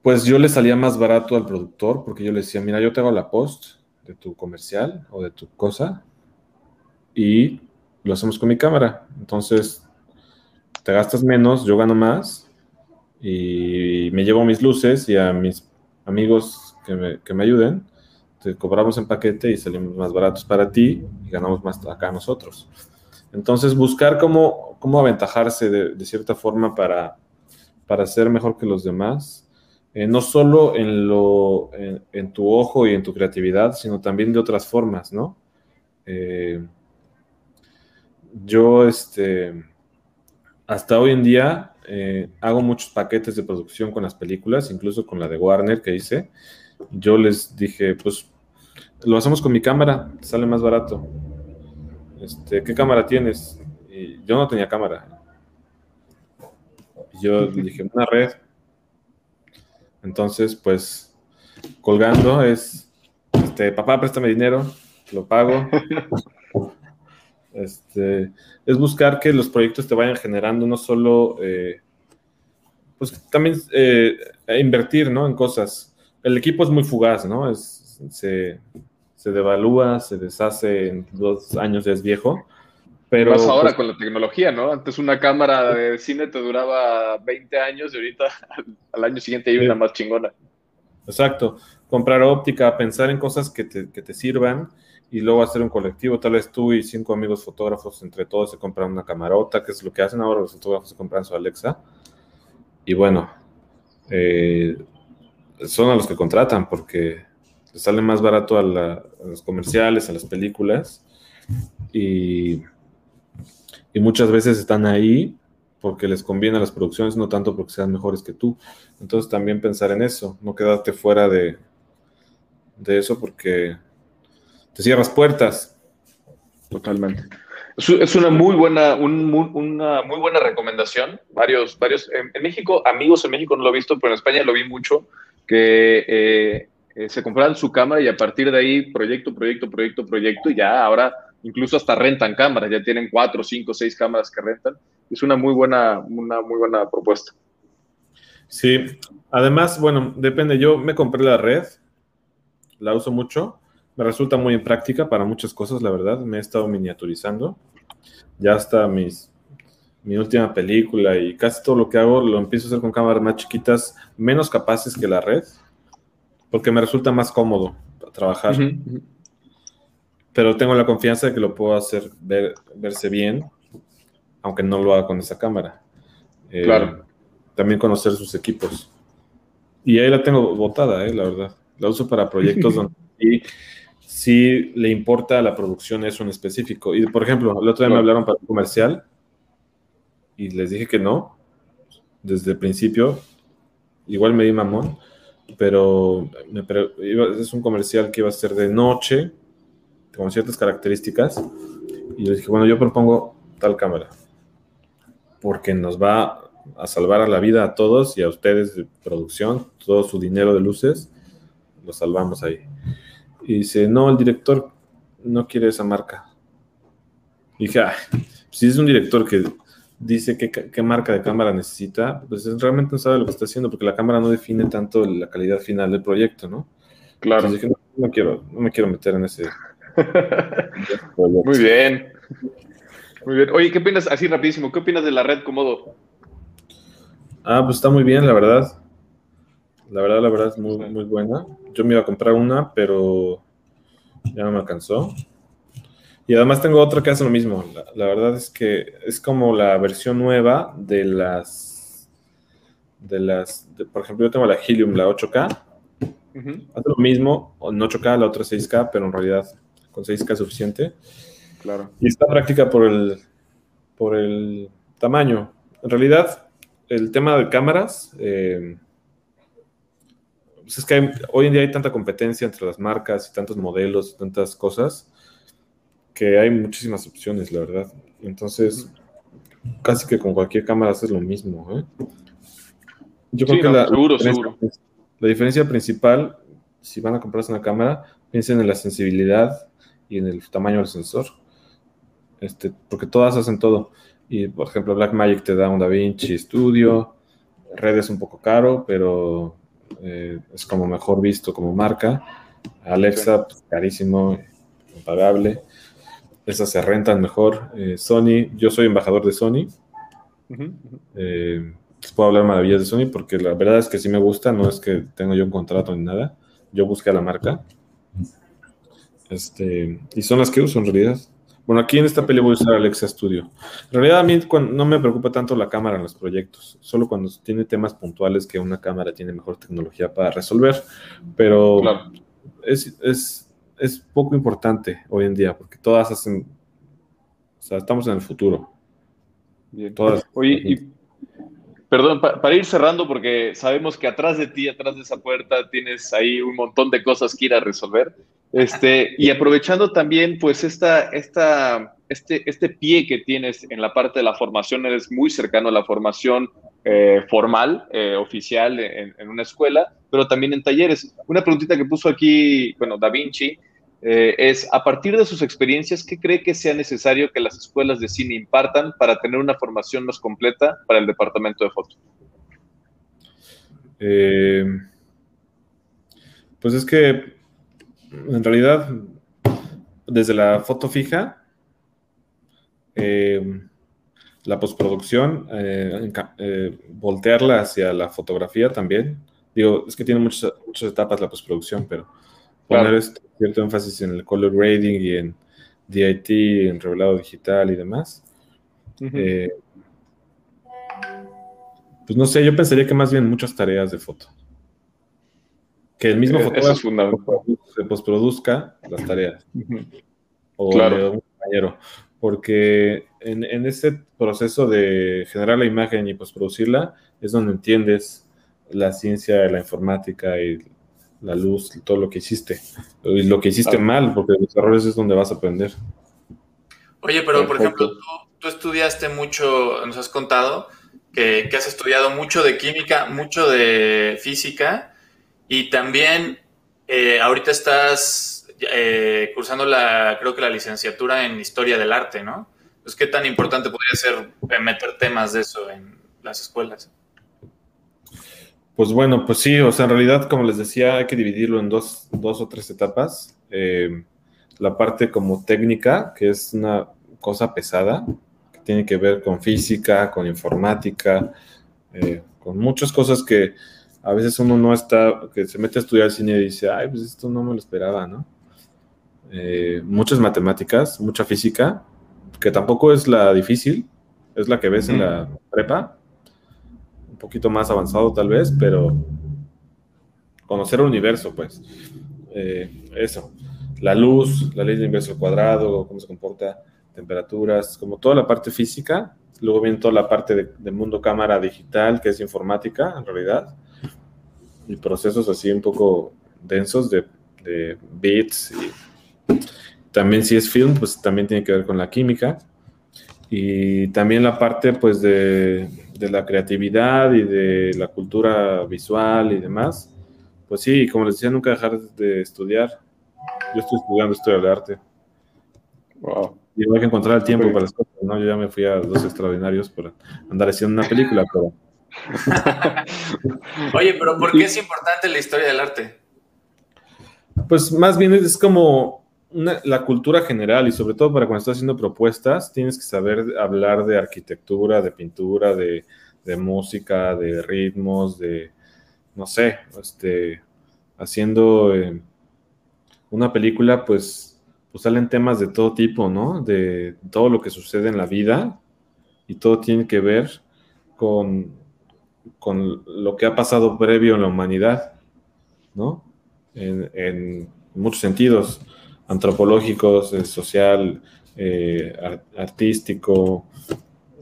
pues yo le salía más barato al productor porque yo le decía, mira, yo te hago la post de tu comercial o de tu cosa y lo hacemos con mi cámara. Entonces, te gastas menos, yo gano más y me llevo mis luces y a mis amigos que me, que me ayuden, te cobramos en paquete y salimos más baratos para ti y ganamos más acá nosotros. Entonces, buscar cómo, cómo aventajarse de, cierta forma para, para ser mejor que los demás eh, no solo en, lo, en, tu ojo y en tu creatividad, sino también de otras formas, ¿no? Eh, yo, este, hasta hoy en día, eh, hago muchos paquetes de producción con las películas, incluso con la de Warner que hice. Yo les dije, pues, lo hacemos con mi cámara, sale más barato. Este, ¿Qué cámara tienes? Y yo no tenía cámara. yo dije, una red entonces, pues, colgando es, este, papá, préstame dinero, lo pago. este, es buscar que los proyectos te vayan generando no solo, eh, pues también eh, invertir, ¿no? En cosas. El equipo es muy fugaz, ¿no? Es, se, se devalúa, se deshace en dos años, ya es viejo. Pero, Más ahora pues con la tecnología, ¿no? Antes una cámara de cine te duraba 20 años y ahorita al, año siguiente hay una más chingona. Exacto. Comprar óptica, pensar en cosas que te, que te, sirvan y luego hacer un colectivo. Tal vez tú y cinco amigos fotógrafos, entre todos, se compran una camarota, que es lo que hacen ahora los fotógrafos, se compran su Alexa. Y bueno, eh, son a los que contratan porque les sale más barato a los comerciales, a las películas. Y y muchas veces están ahí porque les conviene a las producciones, no tanto porque sean mejores que tú. Entonces también pensar en eso, no quedarte fuera de, de eso porque te cierras puertas. Totalmente. Es una muy buena, una muy buena recomendación. Varios, varios. En, México, amigos en México no lo he visto, pero en España lo vi mucho, que eh, eh, se compraron su cámara y a partir de ahí, proyecto, proyecto, proyecto, proyecto, y ya ahora incluso hasta rentan cámaras, ya tienen cuatro, cinco, seis cámaras que rentan. Es una muy buena, una muy buena propuesta. Sí, además, bueno, depende, yo me compré la red, la uso mucho, me resulta muy en práctica para muchas cosas, la verdad, me he estado miniaturizando, ya hasta mis, mi última película y casi todo lo que hago lo empiezo a hacer con cámaras más chiquitas, menos capaces que la red, porque me resulta más cómodo trabajar pero tengo la confianza de que lo puedo hacer verse bien, aunque no lo haga con esa cámara. Eh, claro. También conocer sus equipos. Y ahí la tengo botada, eh, la verdad. La uso para proyectos donde sí, le importa a la producción eso en específico. Y, por ejemplo, el otro día me hablaron para un comercial y les dije que no, desde el principio. Igual me di mamón, pero es un comercial que iba a ser de noche, con ciertas características. Y les dije, bueno, yo propongo tal cámara, porque nos va, a salvar a la vida a todos y a ustedes de producción, todo su dinero de luces, lo salvamos ahí. Y dice, no, el director no quiere esa marca. Dije, si es un director que dice qué, marca de cámara necesita, pues realmente no sabe lo que está haciendo, porque la cámara no define tanto la calidad final del proyecto, ¿no? Claro. Entonces dije, no, quiero, no me quiero meter en ese. Muy bien. Muy bien. Oye, ¿qué opinas, así rapidísimo, qué opinas de la red Comodo? Ah, pues está muy bien, la verdad. La verdad, la verdad es muy, muy buena. Yo me iba a comprar una, pero ya no me alcanzó. Y además tengo otra que hace lo mismo. La, verdad es que es como la versión nueva de las, de las, por ejemplo, yo tengo la Helium, la 8K. Hace lo mismo, en 8K, la otra 6K, pero en realidad con 6K es suficiente. Claro. Y está práctica por el, por el tamaño. En realidad, el tema de cámaras, eh, pues es que hoy en día hay tanta competencia entre las marcas y tantos modelos y tantas cosas que hay muchísimas opciones, la verdad. Entonces, casi que con cualquier cámara haces lo mismo. ¿eh? Yo creo que la, seguro, seguro. la diferencia principal, si van a comprarse una cámara, piensen en la sensibilidad y en el tamaño del sensor. Este, porque todas hacen todo. Y por ejemplo, Blackmagic te da un DaVinci Studio, Red es un poco caro, pero eh, es como mejor visto como marca. Alexa, pues, carísimo, impagable esas se rentan mejor. Eh, Sony, yo soy embajador de Sony. Eh, puedo hablar maravillas de Sony porque la verdad es que sí me gusta, no es que tenga yo un contrato ni nada. Yo busqué a la marca. Este, y son las que uso en realidad. Bueno, aquí en esta peli voy a usar Alexa Studio. En realidad a mí no me preocupa tanto la cámara en los proyectos, solo cuando tiene temas puntuales que una cámara tiene mejor tecnología para resolver. Pero es, es es poco importante hoy en día, porque todas hacen, o sea, estamos en el futuro. Bien. Todas. Oye, y, perdón, para ir cerrando, porque sabemos que atrás de ti, atrás de esa puerta, tienes ahí un montón de cosas que ir a resolver. Este, y aprovechando también, pues, esta, esta, este, este pie que tienes en la parte de la formación, eres muy cercano a la formación eh, formal, eh, oficial en, una escuela, pero también en talleres. Una preguntita que puso aquí, bueno, Da Vinci, eh, es, a partir de sus experiencias, ¿qué cree que sea necesario que las escuelas de cine impartan para tener una formación más completa para el departamento de foto? Pues es que, en realidad, desde la foto fija, eh, la postproducción, voltearla hacia la fotografía también. Digo, es que tiene muchas, muchas etapas la postproducción, pero poner este cierto énfasis en el color grading y en DIT, en revelado digital y demás. Eh, pues no sé, yo pensaría que más bien muchas tareas de foto. Que el mismo eh, fotógrafo se postproduzca las tareas. O de un compañero. Porque en, en ese proceso de generar la imagen y postproducirla es donde entiendes la ciencia de la informática y la luz, todo lo que hiciste. Y lo que hiciste mal, porque los errores es donde vas a aprender. Oye, pero por ejemplo, tú, estudiaste mucho, nos has contado que, has estudiado mucho de química, mucho de física y también eh, ahorita estás eh, cursando la, creo que la licenciatura en historia del arte, ¿no? Pues, ¿qué tan importante podría ser eh, meter temas de eso en las escuelas? Pues bueno, pues sí, o sea, en realidad, como les decía, hay que dividirlo en dos, o tres etapas. Eh, la parte como técnica, que es una cosa pesada, que tiene que ver con física, con informática, eh, con muchas cosas que a veces uno no está, que se mete a estudiar cine y dice, ay, pues esto no me lo esperaba, ¿no? Eh, muchas matemáticas, mucha física, que tampoco es la difícil, es la que ves en la prepa, un poquito más avanzado tal vez, pero conocer el universo, pues. Eh, eso. La luz, la ley del inverso al cuadrado, cómo se comporta, temperaturas, como toda la parte física. Luego viene toda la parte de, mundo cámara digital, que es informática, en realidad. Y procesos así un poco densos de, de bits. Y también si es film, pues también tiene que ver con la química. Y también la parte, pues, de de la creatividad y de la cultura visual y demás, pues sí, como les decía, nunca dejar de estudiar. Yo estoy estudiando historia del arte. Wow. Y hay que encontrar el tiempo para las cosas, ¿no? Yo ya me fui a dos extraordinarios para andar haciendo una película, pero... Oye, pero ¿por qué es importante la historia del arte? Pues más bien es como la cultura general y sobre todo para cuando estás haciendo propuestas, tienes que saber hablar de arquitectura, de pintura, de, música, de ritmos, de, no sé, este, haciendo eh, una película, pues, pues salen temas de todo tipo, ¿no? De todo lo que sucede en la vida y todo tiene que ver con, con lo que ha pasado previo en la humanidad, ¿no? En, muchos sentidos, antropológicos, eh, social, eh, artístico,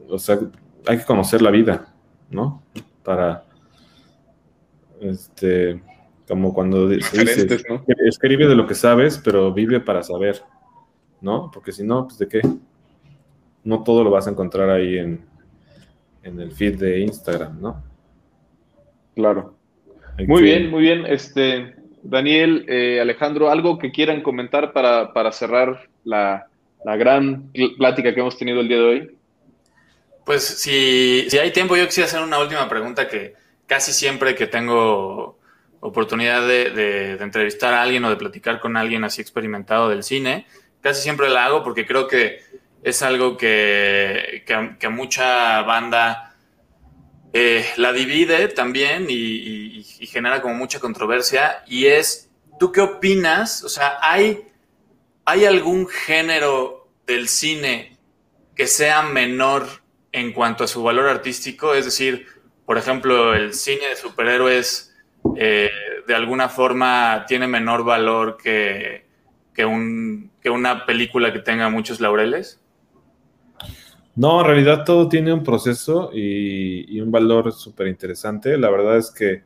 o sea, hay que conocer la vida, ¿no? Para, este, como cuando dice, escribe de lo que sabes, pero vive para saber, ¿no? Porque si no, pues de qué? No todo lo vas a encontrar ahí en, en el feed de Instagram, ¿no? Claro. muy bien, muy bien. Este, Daniel, eh, Alejandro, ¿algo que quieran comentar para, cerrar la, gran plática que hemos tenido el día de hoy? Pues si, si hay tiempo, yo quisiera hacer una última pregunta que casi siempre que tengo oportunidad de, entrevistar a alguien o de platicar con alguien así experimentado del cine, casi siempre la hago porque creo que es algo que, que, mucha banda eh, la divide también y, genera como mucha controversia. Y es, ¿tú qué opinas? O sea, ¿hay, ¿hay algún género del cine que sea menor en cuanto a su valor artístico? Es decir, por ejemplo, el cine de superhéroes eh, de alguna forma tiene menor valor que, que, un, que una película que tenga muchos laureles. No, en realidad todo tiene un proceso y, un valor súper interesante. La verdad es que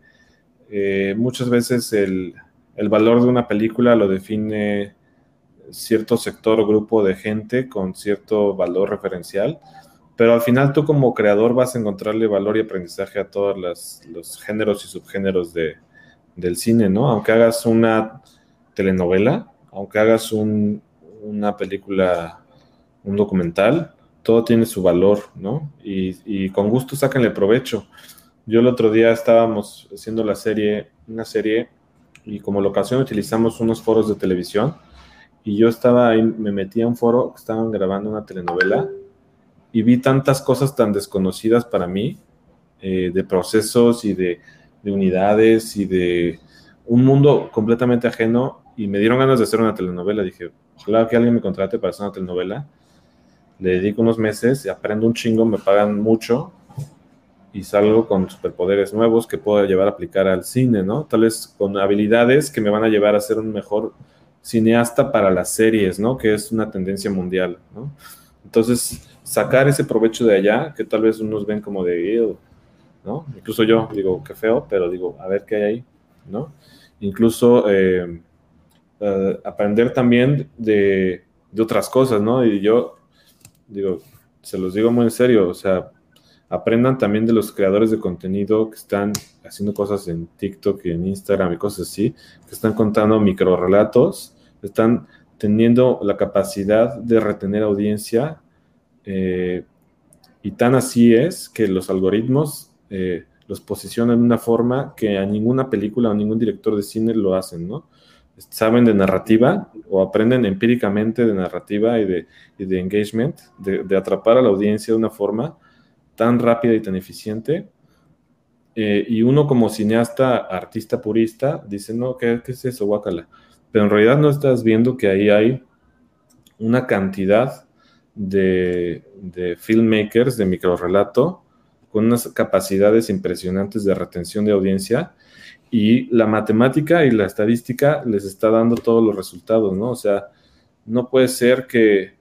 eh, muchas veces el, valor de una película lo define cierto sector o grupo de gente con cierto valor referencial, pero al final tú como creador vas a encontrarle valor y aprendizaje a todos los géneros y subgéneros de, del cine, ¿no? Aunque hagas una telenovela, aunque hagas una película, un documental, todo tiene su valor, ¿no? Y, con gusto sáquenle provecho. Yo el otro día estábamos haciendo la serie, una serie, y como locación utilizamos unos foros de televisión, y yo estaba ahí, me metí a un foro estaban grabando una telenovela, y vi tantas cosas tan desconocidas para mí, eh, de procesos y de, de unidades y de un mundo completamente ajeno, y me dieron ganas de hacer una telenovela. Dije, ojalá que alguien me contrate para hacer una telenovela le dedico unos meses y aprendo un chingo, me pagan mucho y salgo con superpoderes nuevos que puedo llevar a aplicar al cine, ¿no? Tal vez con habilidades que me van a llevar a ser un mejor cineasta para las series, ¿no? Que es una tendencia mundial, ¿no? Entonces, sacar ese provecho de allá, que tal vez unos ven como de, ¿no? Incluso yo digo, qué feo, pero digo, a ver qué hay ahí, ¿no? Incluso eh, eh, aprender también de, de otras cosas, ¿no? Y yo digo, se los digo muy en serio, o sea, aprendan también de los creadores de contenido que están haciendo cosas en TikTok y en Instagram y cosas así, que están contando micro relatos, están teniendo la capacidad de retener audiencia eh, y tan así es que los algoritmos eh, los posicionan de una forma que a ninguna película o ningún director de cine lo hacen, ¿no? Saben de narrativa o aprenden empíricamente de narrativa y de, de engagement, de, atrapar a la audiencia de una forma tan rápida y tan eficiente. Eh, y uno como cineasta, artista purista, dice, no, ¿qué, es eso, guacala? Pero en realidad no estás viendo que ahí hay una cantidad de, de filmmakers de microrelato con unas capacidades impresionantes de retención de audiencia y la matemática y la estadística les está dando todos los resultados, ¿no? O sea, no puede ser que,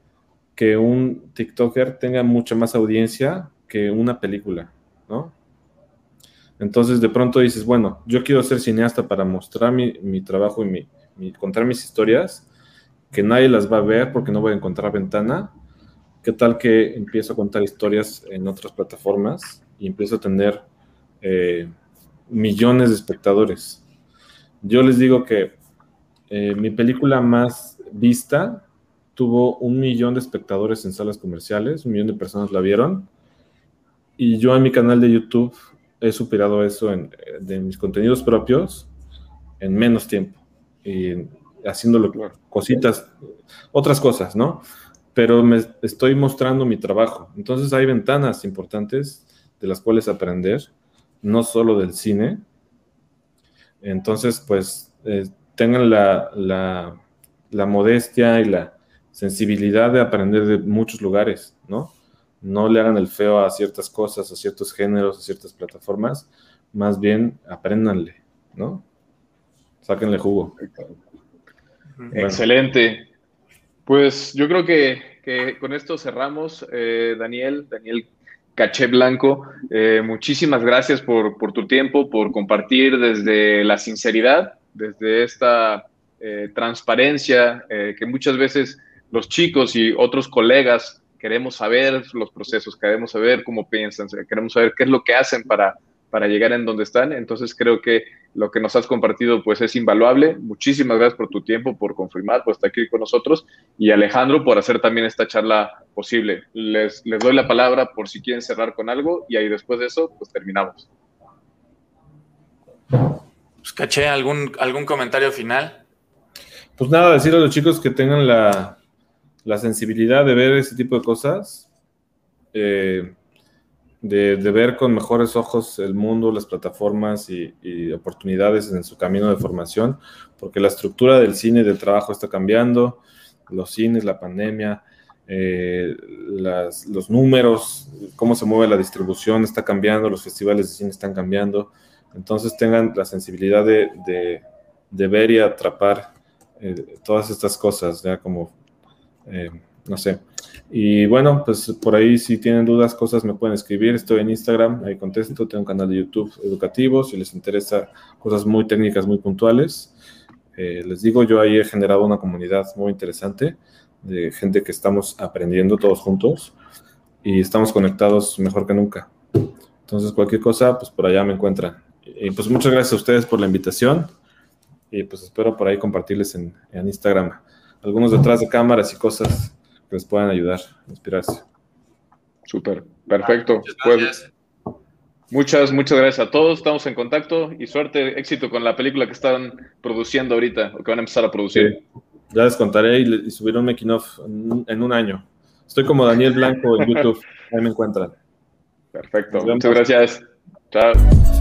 un TikToker tenga mucha más audiencia que una película, ¿no? Entonces de pronto dices, bueno, yo quiero ser cineasta para mostrar mi, trabajo y mi, contar mis historias, que nadie las va a ver porque no voy a encontrar ventana. ¿Qué tal que empiezo a contar historias en otras plataformas y empiezo a tener eh, millones de espectadores. Yo les digo que eh, mi película más vista tuvo un millón de espectadores en salas comerciales, un millón de personas la vieron. Y yo en mi canal de YouTube he superado eso en, de mis contenidos propios en menos tiempo. Y haciéndolo cositas, otras cosas, ¿no? Pero me estoy mostrando mi trabajo. Entonces hay ventanas importantes de las cuales aprender, no solo del cine. Entonces, pues, eh, tengan la, la, la modestia y la sensibilidad de aprender de muchos lugares, ¿no? No le hagan el feo a ciertas cosas, a ciertos géneros, a ciertas plataformas, más bien apréndanle, ¿no? Sáquenle jugo. Excelente. Pues yo creo que, con esto cerramos, eh, Daniel, Daniel Caché Blanco. Eh, muchísimas gracias por, tu tiempo, por compartir desde la sinceridad, desde esta eh, transparencia que muchas veces los chicos y otros colegas queremos saber los procesos, queremos saber cómo piensan, queremos saber qué es lo que hacen para, para llegar en donde están. Entonces creo que lo que nos has compartido pues es invaluable. Muchísimas gracias por tu tiempo, por confirmar, por estar aquí con nosotros y Alejandro por hacer también esta charla posible. Les, les doy la palabra por si quieren cerrar con algo y ahí después de eso pues terminamos. Pues caché, ¿algún, algún comentario final? Pues nada, decir a los chicos que tengan la, la sensibilidad de ver ese tipo de cosas, eh, de, ver con mejores ojos el mundo, las plataformas y, oportunidades en su camino de formación, porque la estructura del cine y del trabajo está cambiando, los cines, la pandemia, eh, los números, cómo se mueve la distribución está cambiando, los festivales de cine están cambiando, entonces tengan la sensibilidad de, ver y atrapar eh, todas estas cosas, ya como eh, no sé. Y bueno, pues por ahí si tienen dudas, cosas me pueden escribir. Estoy en Instagram, ahí contesto. Tengo un canal de YouTube educativo. Si les interesa cosas muy técnicas, muy puntuales. Eh, les digo, yo ahí he generado una comunidad muy interesante de gente que estamos aprendiendo todos juntos y estamos conectados mejor que nunca. Entonces, cualquier cosa, pues por allá me encuentran. Y pues muchas gracias a ustedes por la invitación y pues espero por ahí compartirles en, en Instagram algunos detrás de cámaras y cosas que les puedan ayudar, inspirarse. Súper, perfecto. Pues, muchas, muchas gracias a todos. Estamos en contacto y suerte, éxito con la película que están produciendo ahorita o que van a empezar a producir. Ya les contaré y, subiré un making of en, un año. Estoy como Daniel Blanco en YouTube. Ahí me encuentran. Perfecto. Muchas gracias. Chao.